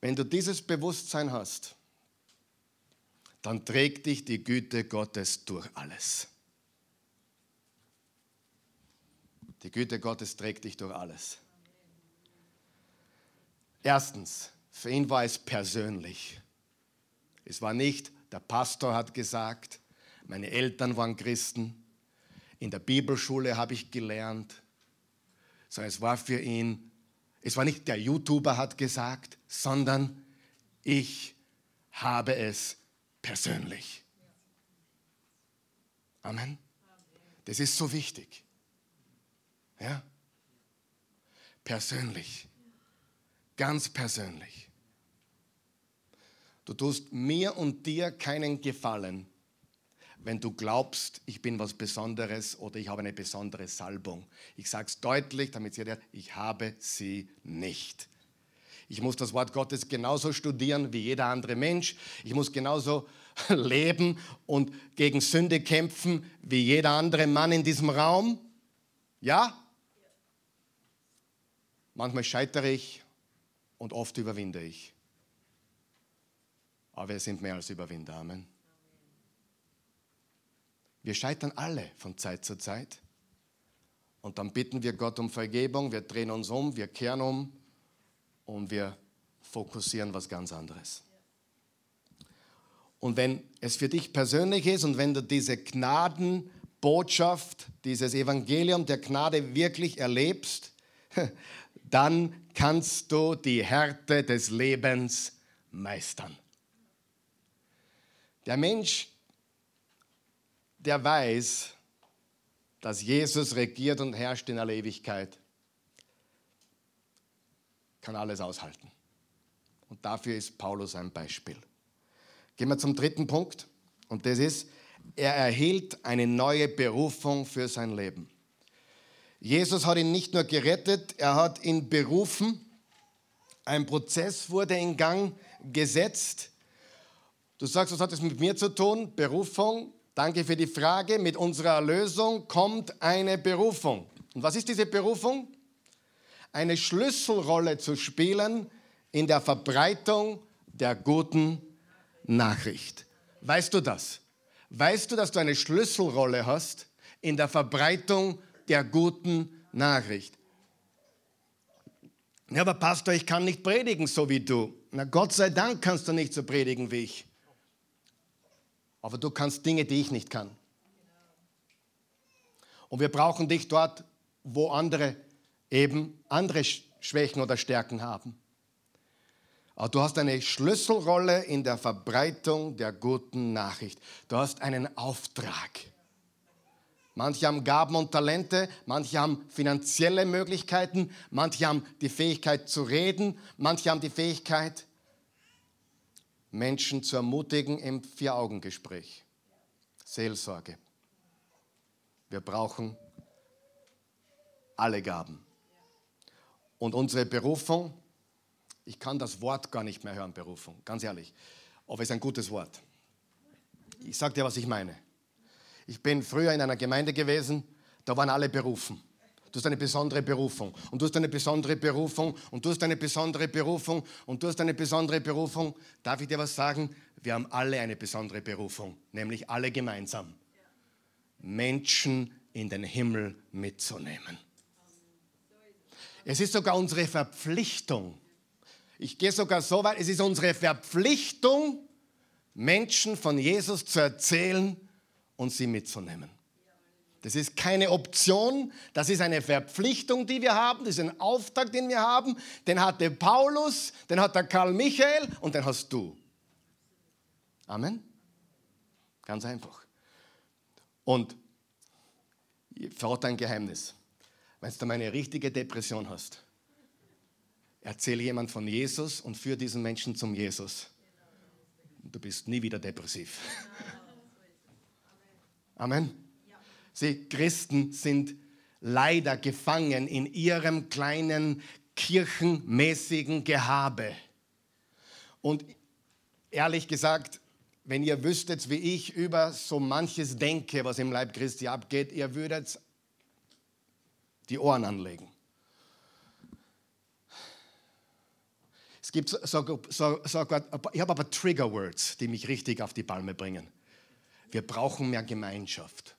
wenn du dieses Bewusstsein hast, dann trägt dich die Güte Gottes durch alles. Die Güte Gottes trägt dich durch alles. Erstens, für ihn war es persönlich. Es war nicht, der Pastor hat gesagt, meine Eltern waren Christen, in der Bibelschule habe ich gelernt, sondern es war für ihn, es war nicht der YouTuber hat gesagt, sondern ich habe es persönlich. Amen. Das ist so wichtig. Ja? Persönlich. Ganz persönlich. Du tust mir und dir keinen Gefallen, wenn du glaubst, ich bin was Besonderes oder ich habe eine besondere Salbung. Ich sage es deutlich, damit hört, ich habe sie nicht. Ich muss das Wort Gottes genauso studieren wie jeder andere Mensch. Ich muss genauso leben und gegen Sünde kämpfen wie jeder andere Mann in diesem Raum. Ja? Manchmal scheitere ich und oft überwinde ich. Aber wir sind mehr als Überwinder. Amen. Wir scheitern alle von Zeit zu Zeit. Und dann bitten wir Gott um Vergebung, wir drehen uns um, wir kehren um und wir fokussieren was ganz anderes. Und wenn es für dich persönlich ist und wenn du diese Gnadenbotschaft, dieses Evangelium der Gnade wirklich erlebst, dann kannst du die Härte des Lebens meistern. Der Mensch, der weiß, dass Jesus regiert und herrscht in aller Ewigkeit, kann alles aushalten. Und dafür ist Paulus ein Beispiel. Gehen wir zum dritten Punkt und das ist, er erhielt eine neue Berufung für sein Leben. Jesus hat ihn nicht nur gerettet, er hat ihn berufen. Ein Prozess wurde in Gang gesetzt. Du sagst, was hat das mit mir zu tun? Berufung. Danke für die Frage. Mit unserer Erlösung kommt eine Berufung. Und was ist diese Berufung? Eine Schlüsselrolle zu spielen in der Verbreitung der guten Nachricht. Weißt du das? Weißt du, dass du eine Schlüsselrolle hast in der Verbreitung der guten Nachricht? Ja, aber Pastor, ich kann nicht predigen so wie du. Na Gott sei Dank kannst du nicht so predigen wie ich. Aber du kannst Dinge, die ich nicht kann. Und wir brauchen dich dort, wo andere eben andere Schwächen oder Stärken haben. Aber du hast eine Schlüsselrolle in der Verbreitung der guten Nachricht. Du hast einen Auftrag. Manche haben Gaben und Talente, manche haben finanzielle Möglichkeiten, manche haben die Fähigkeit zu reden, manche haben die Fähigkeit, Menschen zu ermutigen im Vier-Augen-Gespräch. Seelsorge. Wir brauchen alle Gaben. Und unsere Berufung ich kann das Wort gar nicht mehr hören, Berufung, ganz ehrlich. Aber es ist ein gutes Wort. Ich sage dir, was ich meine. Ich bin früher in einer Gemeinde gewesen, da waren alle berufen. Du hast eine besondere Berufung und du hast eine besondere Berufung und du hast eine besondere Berufung und du hast eine besondere Berufung. Darf ich dir was sagen? Wir haben alle eine besondere Berufung, nämlich alle gemeinsam. Menschen in den Himmel mitzunehmen. Es ist sogar unsere Verpflichtung, ich gehe sogar so weit, es ist unsere Verpflichtung, Menschen von Jesus zu erzählen und sie mitzunehmen. Das ist keine Option, das ist eine Verpflichtung, die wir haben, das ist ein Auftrag, den wir haben. Den hatte Paulus, den hat der Karl Michael und den hast du. Amen. Ganz einfach. Und verrate ein Geheimnis. Wenn du mal eine richtige Depression hast, erzähle jemand von Jesus und führe diesen Menschen zum Jesus. Du bist nie wieder depressiv. Amen. Sie, Christen sind leider gefangen in ihrem kleinen kirchenmäßigen Gehabe. Und ehrlich gesagt, wenn ihr wüsstet, wie ich über so manches denke, was im Leib Christi abgeht, ihr würdet die Ohren anlegen. Es gibt sogar, sogar ich habe aber Trigger Words, die mich richtig auf die Palme bringen. Wir brauchen mehr Gemeinschaft.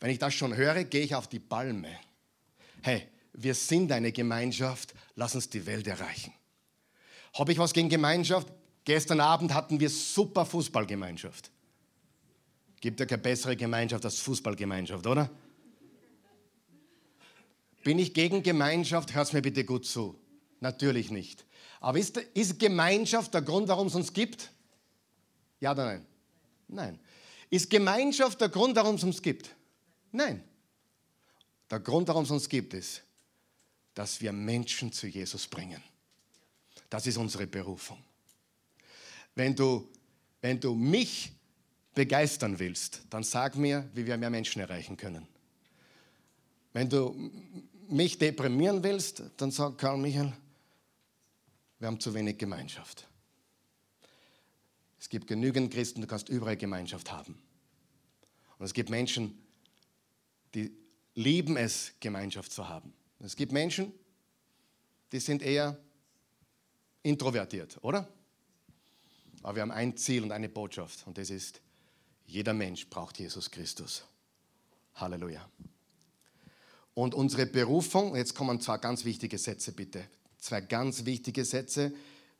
Wenn ich das schon höre, gehe ich auf die Palme. Hey, wir sind eine Gemeinschaft, lass uns die Welt erreichen. Habe ich was gegen Gemeinschaft? Gestern Abend hatten wir super Fußballgemeinschaft. Gibt ja keine bessere Gemeinschaft als Fußballgemeinschaft, oder? Bin ich gegen Gemeinschaft? Hört mir bitte gut zu. Natürlich nicht. Aber ist, ist Gemeinschaft der Grund, warum es uns gibt? Ja oder nein? Nein. Ist Gemeinschaft der Grund, warum es uns gibt? Nein. Der Grund, warum es uns gibt, ist, dass wir Menschen zu Jesus bringen. Das ist unsere Berufung. Wenn du, wenn du mich begeistern willst, dann sag mir, wie wir mehr Menschen erreichen können. Wenn du mich deprimieren willst, dann sag Karl Michael, wir haben zu wenig Gemeinschaft. Es gibt genügend Christen, du kannst überall Gemeinschaft haben. Und es gibt Menschen, die lieben es, Gemeinschaft zu haben. Es gibt Menschen, die sind eher introvertiert, oder? Aber wir haben ein Ziel und eine Botschaft und das ist, jeder Mensch braucht Jesus Christus. Halleluja. Und unsere Berufung, jetzt kommen zwei ganz wichtige Sätze bitte. Zwei ganz wichtige Sätze,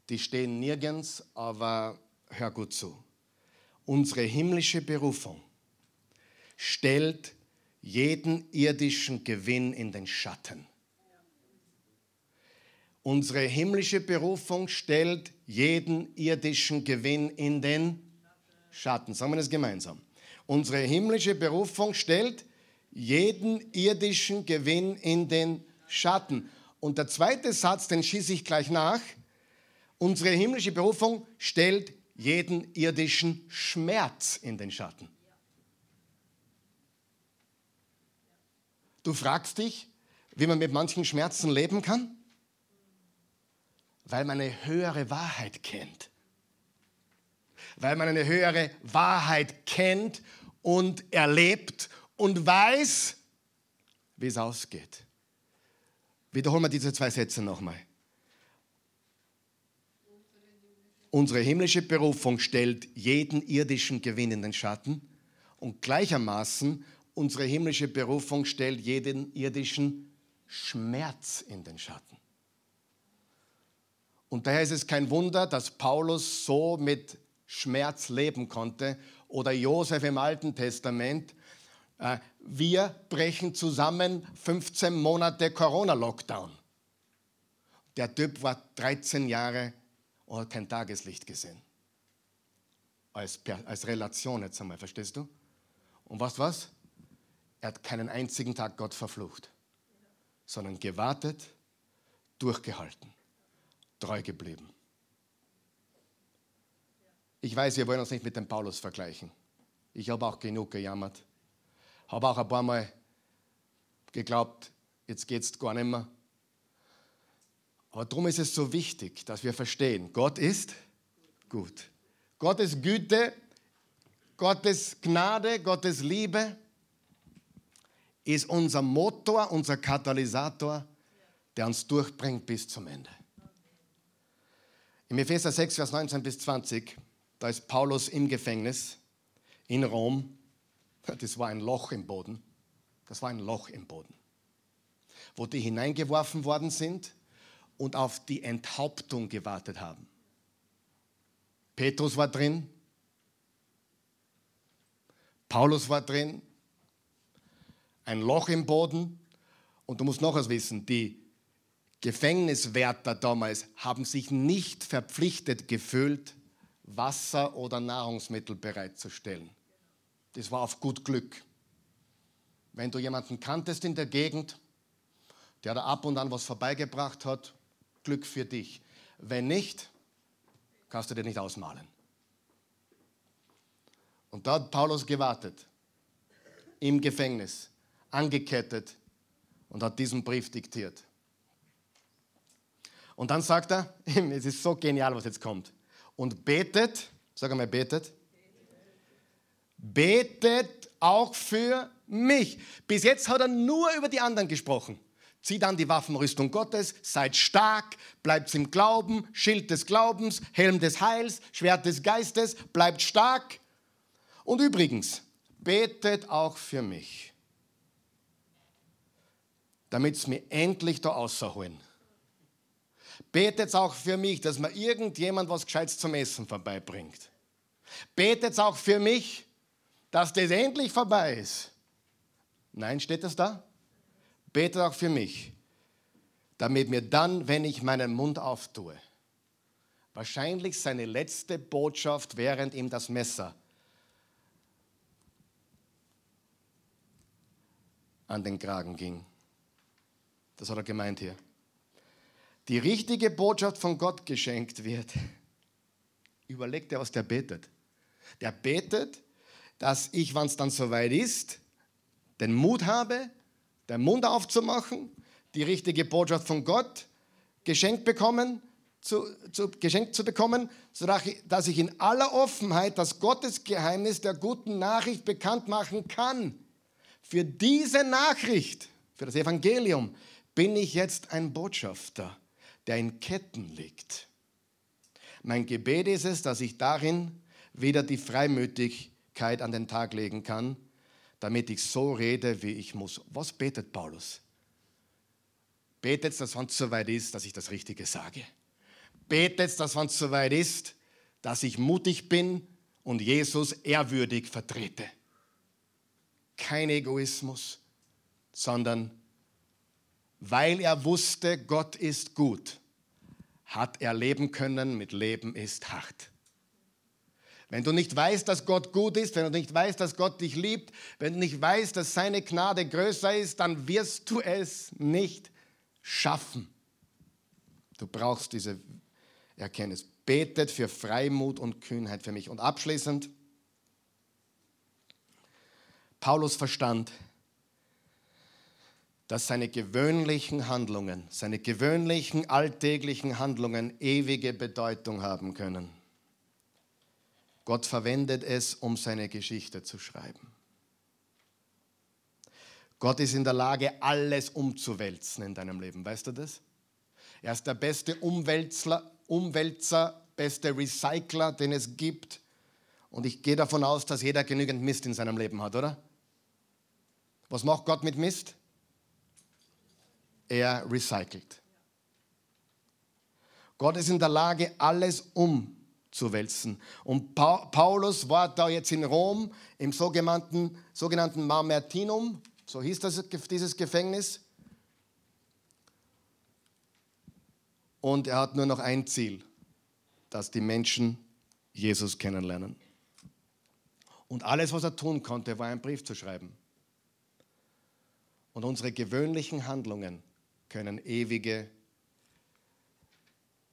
die stehen nirgends, aber hör gut zu. Unsere himmlische Berufung stellt jeden irdischen Gewinn in den Schatten. Unsere himmlische Berufung stellt jeden irdischen Gewinn in den Schatten. Sagen wir das gemeinsam. Unsere himmlische Berufung stellt jeden irdischen Gewinn in den Schatten. Und der zweite Satz, den schieße ich gleich nach. Unsere himmlische Berufung stellt jeden irdischen Schmerz in den Schatten. Du fragst dich, wie man mit manchen Schmerzen leben kann? Weil man eine höhere Wahrheit kennt. Weil man eine höhere Wahrheit kennt und erlebt und weiß, wie es ausgeht. Wiederholen wir diese zwei Sätze nochmal. Unsere himmlische Berufung stellt jeden irdischen Gewinn in den Schatten und gleichermaßen unsere himmlische Berufung stellt jeden irdischen Schmerz in den Schatten. Und daher ist es kein Wunder, dass Paulus so mit Schmerz leben konnte oder Josef im Alten Testament. Äh, wir brechen zusammen 15 Monate Corona-Lockdown. Der Typ war 13 Jahre und hat kein Tageslicht gesehen. Als, als Relation jetzt einmal, verstehst du? Und was was? Er hat keinen einzigen Tag Gott verflucht, sondern gewartet, durchgehalten, treu geblieben. Ich weiß, wir wollen uns nicht mit dem Paulus vergleichen. Ich habe auch genug gejammert. Habe auch ein paar Mal geglaubt, jetzt geht es gar nicht mehr. Aber darum ist es so wichtig, dass wir verstehen, Gott ist gut. Gottes Güte, Gottes Gnade, Gottes Liebe ist unser Motor, unser Katalysator, der uns durchbringt bis zum Ende. Im Epheser 6, Vers 19 bis 20, da ist Paulus im Gefängnis in Rom. Das war ein Loch im Boden. Das war ein Loch im Boden, wo die hineingeworfen worden sind und auf die Enthauptung gewartet haben. Petrus war drin, Paulus war drin, ein Loch im Boden. Und du musst noch was wissen, die Gefängniswärter damals haben sich nicht verpflichtet gefühlt, Wasser oder Nahrungsmittel bereitzustellen. Das war auf gut Glück. Wenn du jemanden kanntest in der Gegend, der da ab und an was vorbeigebracht hat, Glück für dich. Wenn nicht, kannst du dir nicht ausmalen. Und da hat Paulus gewartet, im Gefängnis, angekettet und hat diesen Brief diktiert. Und dann sagt er, es ist so genial, was jetzt kommt, und betet, sag einmal, betet, betet auch für mich. Bis jetzt hat er nur über die anderen gesprochen. Zieht an die Waffenrüstung Gottes, seid stark, bleibt im Glauben, Schild des Glaubens, Helm des Heils, Schwert des Geistes, bleibt stark. Und übrigens, betet auch für mich, damit es mir endlich da außerholen. Betet auch für mich, dass mir irgendjemand was Gescheites zum Essen vorbeibringt. Betet auch für mich, dass das endlich vorbei ist. Nein, steht das da? Betet auch für mich, damit mir dann, wenn ich meinen Mund auftue, wahrscheinlich seine letzte Botschaft, während ihm das Messer an den Kragen ging. Das hat er gemeint hier. Die richtige Botschaft von Gott geschenkt wird. Überlegt er, was der betet. Der betet, dass ich, wenn es dann soweit ist, den Mut habe, den Mund aufzumachen, die richtige Botschaft von Gott geschenkt bekommen, zu, zu, geschenkt zu bekommen, sodass ich in aller Offenheit das Gottesgeheimnis der guten Nachricht bekannt machen kann. Für diese Nachricht, für das Evangelium, bin ich jetzt ein Botschafter, der in Ketten liegt. Mein Gebet ist es, dass ich darin wieder die Freimütigkeit an den Tag legen kann, damit ich so rede, wie ich muss. Was betet Paulus? Betet, dass wenn es soweit ist, dass ich das Richtige sage. Betet, dass wenn es soweit ist, dass ich mutig bin und Jesus ehrwürdig vertrete kein Egoismus, sondern weil er wusste, Gott ist gut, hat er leben können mit Leben ist hart. Wenn du nicht weißt, dass Gott gut ist, wenn du nicht weißt, dass Gott dich liebt, wenn du nicht weißt, dass seine Gnade größer ist, dann wirst du es nicht schaffen. Du brauchst diese Erkenntnis. Betet für Freimut und Kühnheit für mich. Und abschließend, Paulus verstand, dass seine gewöhnlichen Handlungen, seine gewöhnlichen alltäglichen Handlungen ewige Bedeutung haben können. Gott verwendet es, um seine Geschichte zu schreiben. Gott ist in der Lage, alles umzuwälzen in deinem Leben. Weißt du das? Er ist der beste Umwälzler, Umwälzer, beste Recycler, den es gibt. Und ich gehe davon aus, dass jeder genügend Mist in seinem Leben hat, oder? Was macht Gott mit Mist? Er recycelt. Gott ist in der Lage, alles umzuwälzen. Und Paulus war da jetzt in Rom im sogenannten, sogenannten Mamertinum, so hieß das, dieses Gefängnis. Und er hat nur noch ein Ziel, dass die Menschen Jesus kennenlernen. Und alles, was er tun konnte, war einen Brief zu schreiben. Und unsere gewöhnlichen Handlungen können ewige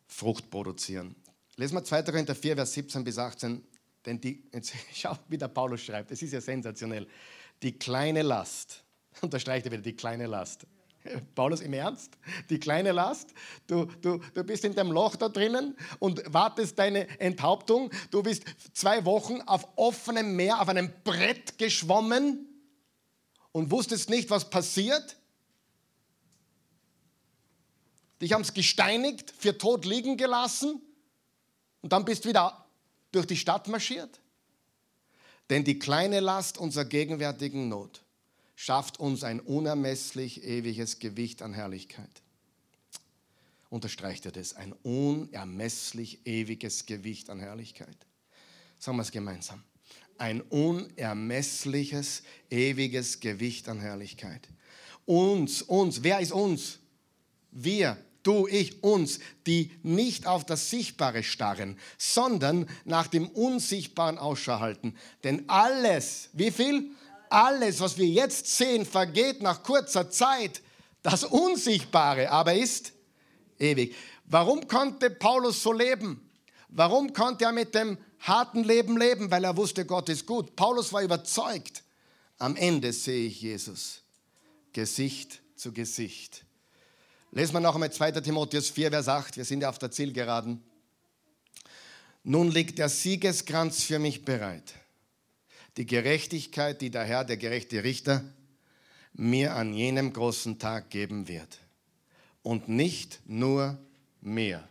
Frucht produzieren. Lesen wir 2. Korinther 4, Vers 17 bis 18. Denn die, jetzt schau, wie der Paulus schreibt, es ist ja sensationell. Die kleine Last, unterstreicht er wieder, die kleine Last. Paulus, im Ernst? Die kleine Last? Du, du, du bist in dem Loch da drinnen und wartest deine Enthauptung. Du bist zwei Wochen auf offenem Meer, auf einem Brett geschwommen und wusstest nicht, was passiert. Dich haben es gesteinigt, für tot liegen gelassen und dann bist du wieder durch die Stadt marschiert. Denn die kleine Last unserer gegenwärtigen Not schafft uns ein unermesslich ewiges Gewicht an Herrlichkeit. Unterstreicht er das? Ein unermesslich ewiges Gewicht an Herrlichkeit. Sagen wir es gemeinsam. ein unermessliches, ewiges Gewicht an Herrlichkeit. Uns, uns, wer ist uns? Wir, du, ich, uns, die nicht auf das Sichtbare starren, sondern nach dem Unsichtbaren Ausschau halten. Denn alles, wie viel? Alles, was wir jetzt sehen, vergeht nach kurzer Zeit. Das Unsichtbare aber ist ewig. Warum konnte Paulus so leben? Warum konnte er mit dem harten Leben leben? Weil er wusste, Gott ist gut. Paulus war überzeugt, am Ende sehe ich Jesus. Gesicht zu Gesicht. Lesen wir noch einmal 2. Timotheus 4, Vers 8. Wir sind ja auf der Zielgeraden. Nun liegt der Siegeskranz für mich bereit. Die Gerechtigkeit, die der Herr, der gerechte Richter, mir an jenem großen Tag geben wird. Und nicht nur mir.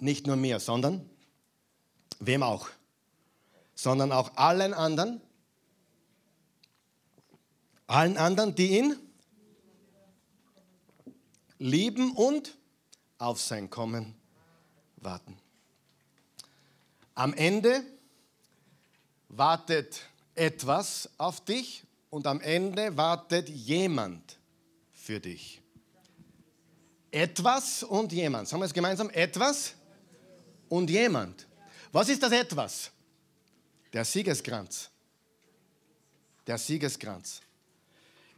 Nicht nur mir, sondern wem auch? Sondern auch allen anderen, allen anderen, die ihn lieben und auf sein Kommen warten. Am Ende wartet etwas auf dich und am Ende wartet jemand für dich. Etwas und jemand. Sagen wir es gemeinsam? Etwas und jemand. Was ist das etwas? Der Siegeskranz. Der Siegeskranz.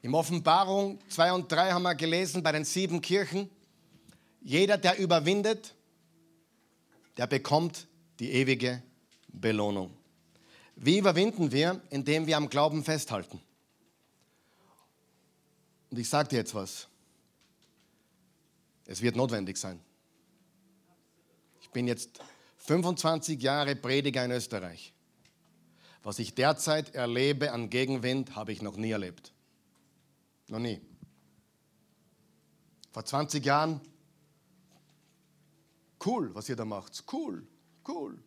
Im Offenbarung 2 und 3 haben wir gelesen bei den sieben Kirchen, jeder, der überwindet, der bekommt die ewige Belohnung. Wie überwinden wir? Indem wir am Glauben festhalten. Und ich sage dir jetzt was. Es wird notwendig sein. Ich bin jetzt 25 Jahre Prediger in Österreich. Was ich derzeit erlebe an Gegenwind, habe ich noch nie erlebt. Noch nie. Vor 20 Jahren, cool, was ihr da macht. Cool, cool.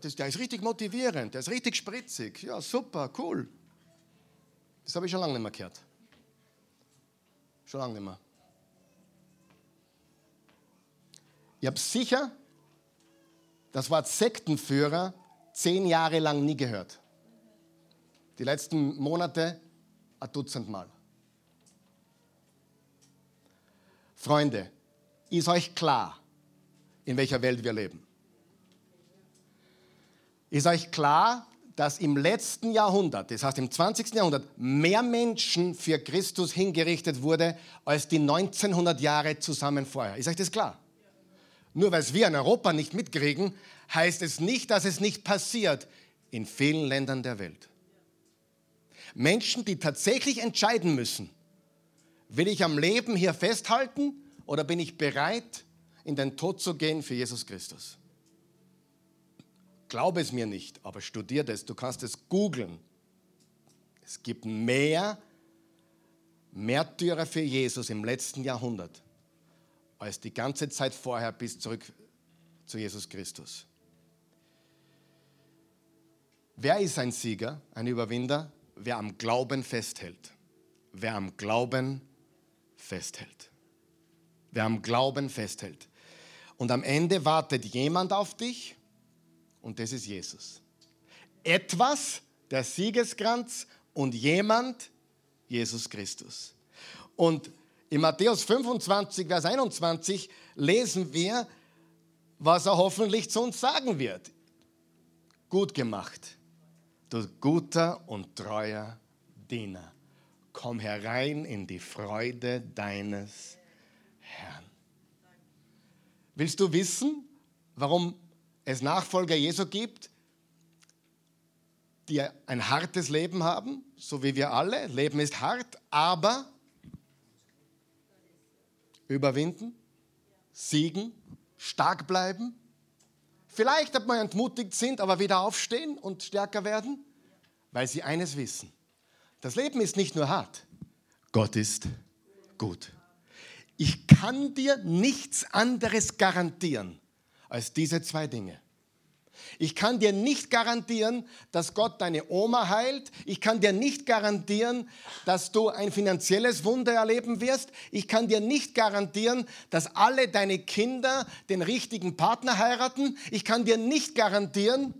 Das, der ist richtig motivierend, der ist richtig spritzig. Ja, super, cool. Das habe ich schon lange nicht mehr gehört. Schon lange nicht mehr. Ich habe sicher das Wort Sektenführer zehn Jahre lang nie gehört. Die letzten Monate ein Dutzend Mal. Freunde, ist euch klar, in welcher Welt wir leben? Ist euch klar, dass im letzten Jahrhundert, das heißt im 20. Jahrhundert, mehr Menschen für Christus hingerichtet wurde als die 1900 Jahre zusammen vorher? Ist euch das klar? Nur weil es wir in Europa nicht mitkriegen, heißt es nicht, dass es nicht passiert in vielen Ländern der Welt. Menschen, die tatsächlich entscheiden müssen, will ich am Leben hier festhalten oder bin ich bereit, in den Tod zu gehen für Jesus Christus? Glaube es mir nicht, aber studiert es. Du kannst es googeln. Es gibt mehr Märtyrer für Jesus im letzten Jahrhundert als die ganze Zeit vorher bis zurück zu Jesus Christus. Wer ist ein Sieger, ein Überwinder? Wer am Glauben festhält. Wer am Glauben festhält. Wer am Glauben festhält. Und am Ende wartet jemand auf dich und das ist Jesus. Etwas, der Siegeskranz und jemand, Jesus Christus. Und in Matthäus 25, Vers 21 lesen wir, was er hoffentlich zu uns sagen wird. Gut gemacht du guter und treuer Diener, komm herein in die Freude deines Herrn. Willst du wissen, warum es Nachfolger Jesu gibt, die ein hartes Leben haben, so wie wir alle? Leben ist hart, aber überwinden, siegen, stark bleiben, vielleicht hat man entmutigt sind, aber wieder aufstehen und stärker werden, weil sie eines wissen. Das Leben ist nicht nur hart, Gott ist gut. Ich kann dir nichts anderes garantieren als diese zwei Dinge. Ich kann dir nicht garantieren, dass Gott deine Oma heilt. Ich kann dir nicht garantieren, dass du ein finanzielles Wunder erleben wirst. Ich kann dir nicht garantieren, dass alle deine Kinder den richtigen Partner heiraten. Ich kann dir nicht garantieren,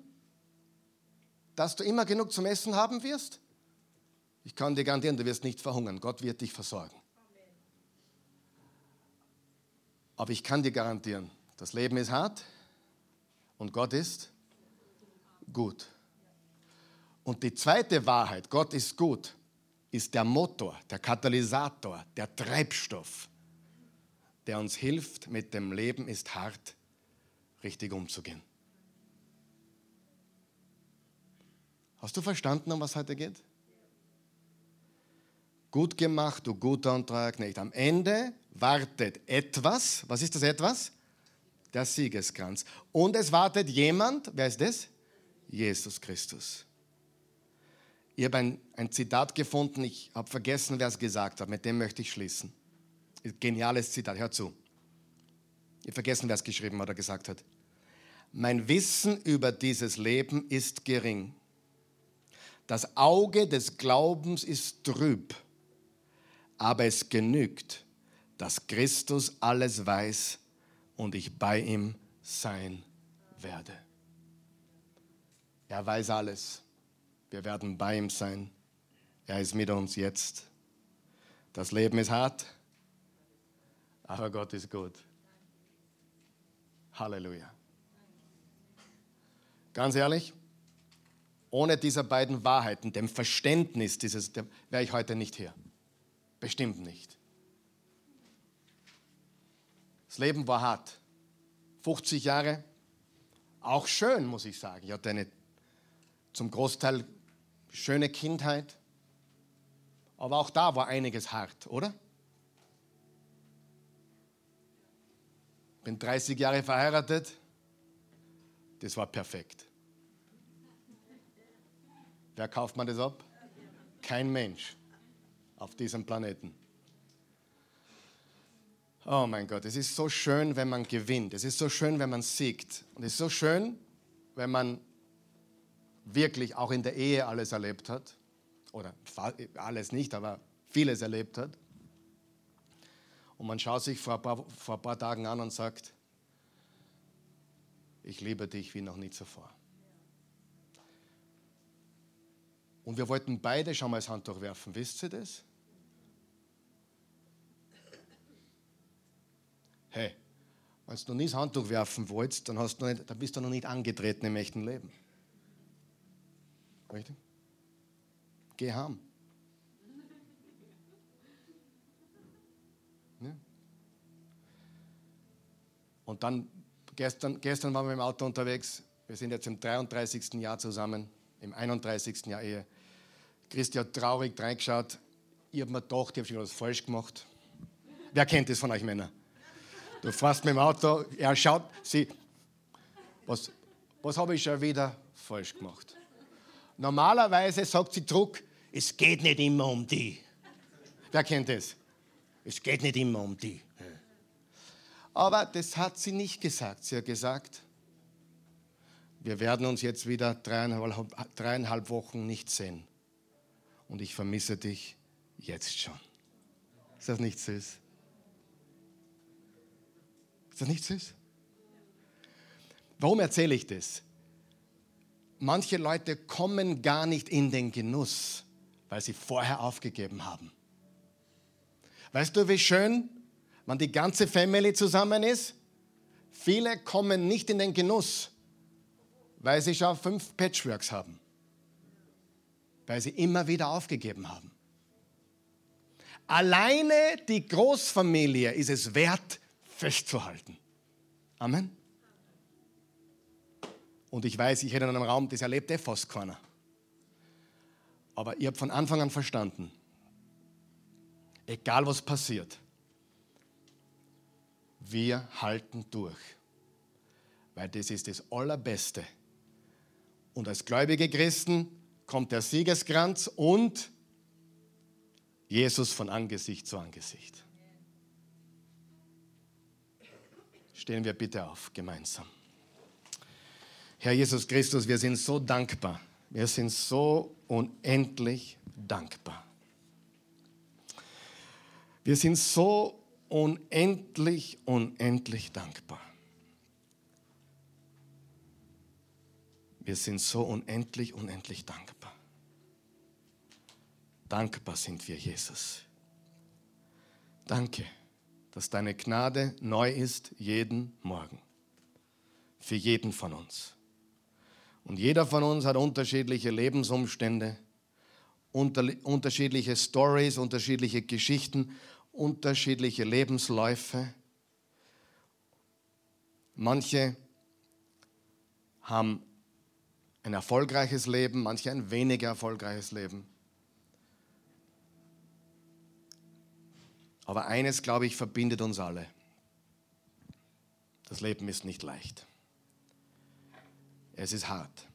dass du immer genug zum Essen haben wirst. Ich kann dir garantieren, du wirst nicht verhungern. Gott wird dich versorgen. Aber ich kann dir garantieren, das Leben ist hart und Gott ist gut. Und die zweite Wahrheit, Gott ist gut, ist der Motor, der Katalysator, der Treibstoff, der uns hilft, mit dem Leben ist hart richtig umzugehen. Hast du verstanden, um was heute geht? Gut gemacht, du guter und treuer Knecht. Am Ende wartet etwas. Was ist das etwas? Der Siegeskranz. Und es wartet jemand. Wer ist das? Jesus Christus. Ich habe ein, ein Zitat gefunden, ich habe vergessen, wer es gesagt hat, mit dem möchte ich schließen. Geniales Zitat, hör zu. Ich habe vergessen, wer es geschrieben oder gesagt hat. Mein Wissen über dieses Leben ist gering. Das Auge des Glaubens ist trüb, aber es genügt, dass Christus alles weiß und ich bei ihm sein werde. Er weiß alles. Wir werden bei ihm sein. Er ist mit uns jetzt. Das Leben ist hart, aber Gott ist gut. Halleluja. Ganz ehrlich, ohne diese beiden Wahrheiten, dem Verständnis dieses, wäre ich heute nicht hier. Bestimmt nicht. Das Leben war hart. 50 Jahre, auch schön, muss ich sagen. Ich hatte eine zum Großteil schöne Kindheit. Aber auch da war einiges hart, oder? Bin 30 Jahre verheiratet. Das war perfekt. Wer kauft man das ab? Kein Mensch auf diesem Planeten. Oh mein Gott, es ist so schön, wenn man gewinnt. Es ist so schön, wenn man siegt. Und es ist so schön, wenn man wirklich auch in der Ehe alles erlebt hat, oder alles nicht, aber vieles erlebt hat. Und man schaut sich vor ein paar, vor ein paar Tagen an und sagt, ich liebe dich wie noch nie zuvor. Und wir wollten beide schon mal das Handtuch werfen, wisst ihr das? Hey, wenn du noch nie das Handtuch werfen wolltest, dann, hast du nicht, dann bist du noch nicht angetreten im echten Leben. Richtig? Geh heim. Ja. Und dann, gestern, gestern waren wir im Auto unterwegs. Wir sind jetzt im 33. Jahr zusammen, im 31. Jahr Ehe. Christi hat traurig reingeschaut. Ich habe mir gedacht, ich habe schon was falsch gemacht. Wer kennt das von euch Männer? Du fährst mit dem Auto, er schaut, sie, was, was habe ich schon wieder falsch gemacht? Normalerweise sagt sie zurück, es geht nicht immer um die. Wer kennt das? Es geht nicht immer um die. Aber das hat sie nicht gesagt. Sie hat gesagt, wir werden uns jetzt wieder dreieinhalb, dreieinhalb Wochen nicht sehen. Und ich vermisse dich jetzt schon. Ist das nicht süß? Ist das nicht süß? Warum erzähle ich das? Manche Leute kommen gar nicht in den Genuss, weil sie vorher aufgegeben haben. Weißt du, wie schön, wenn die ganze Family zusammen ist? Viele kommen nicht in den Genuss, weil sie schon fünf Patchworks haben, weil sie immer wieder aufgegeben haben. Alleine die Großfamilie ist es wert, festzuhalten. Amen. Und ich weiß, ich rede in einem Raum, das erlebt eh fast keiner. Aber ich habe von Anfang an verstanden, egal was passiert, wir halten durch. Weil das ist das Allerbeste. Und als gläubige Christen kommt der Siegeskranz und Jesus von Angesicht zu Angesicht. Stehen wir bitte auf gemeinsam. Herr Jesus Christus, wir sind so dankbar. Wir sind so unendlich dankbar. Wir sind so unendlich, unendlich dankbar. Wir sind so unendlich, unendlich dankbar. Dankbar sind wir, Jesus. Danke, dass deine Gnade neu ist jeden Morgen. Für jeden von uns. Und jeder von uns hat unterschiedliche Lebensumstände, unter, unterschiedliche Stories, unterschiedliche Geschichten, unterschiedliche Lebensläufe. Manche haben ein erfolgreiches Leben, manche ein weniger erfolgreiches Leben. Aber eines, glaube ich, verbindet uns alle. Das Leben ist nicht leicht. Es ist hart.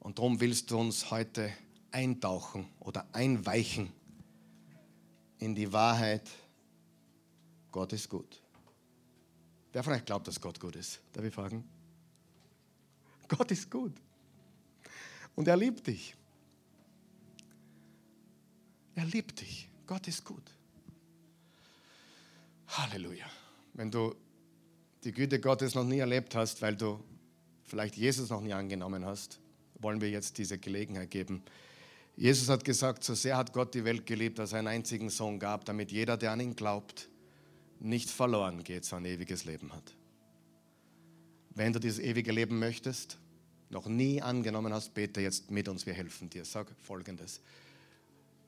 Und darum willst du uns heute eintauchen oder einweichen in die Wahrheit, Gott ist gut. Wer von euch glaubt, dass Gott gut ist? Darf ich fragen? Gott ist gut. Und er liebt dich. Er liebt dich. Gott ist gut. Halleluja. Wenn du die Güte Gottes noch nie erlebt hast, weil du vielleicht Jesus noch nie angenommen hast, wollen wir jetzt diese Gelegenheit geben. Jesus hat gesagt, so sehr hat Gott die Welt geliebt, dass er einen einzigen Sohn gab, damit jeder, der an ihn glaubt, nicht verloren geht, sondern ewiges Leben hat. Wenn du dieses ewige Leben möchtest, noch nie angenommen hast, bete jetzt mit uns, wir helfen dir. Sag folgendes.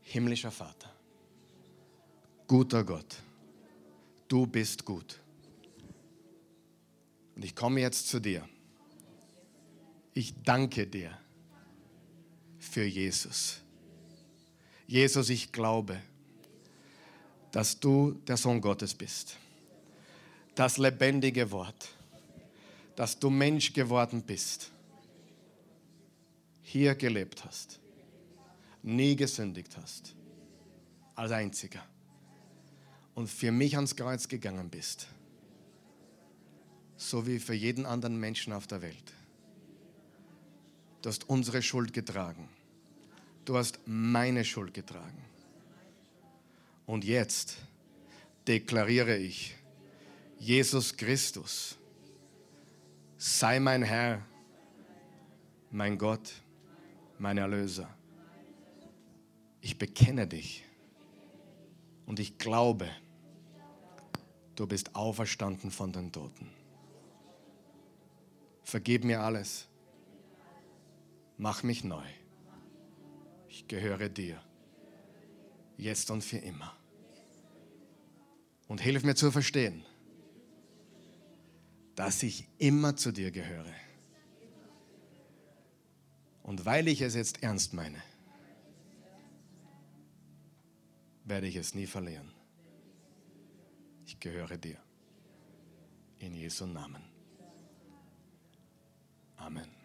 Himmlischer Vater, guter Gott, du bist gut. Und ich komme jetzt zu dir. Ich danke dir für Jesus. Jesus, ich glaube, dass du der Sohn Gottes bist. Das lebendige Wort, dass du Mensch geworden bist, hier gelebt hast, nie gesündigt hast, als einziger und für mich ans Kreuz gegangen bist, so wie für jeden anderen Menschen auf der Welt. Du hast unsere Schuld getragen. Du hast meine Schuld getragen. Und jetzt deklariere ich, Jesus Christus, sei mein Herr, mein Gott, mein Erlöser. Ich bekenne dich und ich glaube, du bist auferstanden von den Toten. Vergib mir alles. Mach mich neu. Ich gehöre dir. Jetzt und für immer. Und hilf mir zu verstehen, dass ich immer zu dir gehöre. Und weil ich es jetzt ernst meine, werde ich es nie verlieren. Ich gehöre dir. In Jesu Namen. Amen.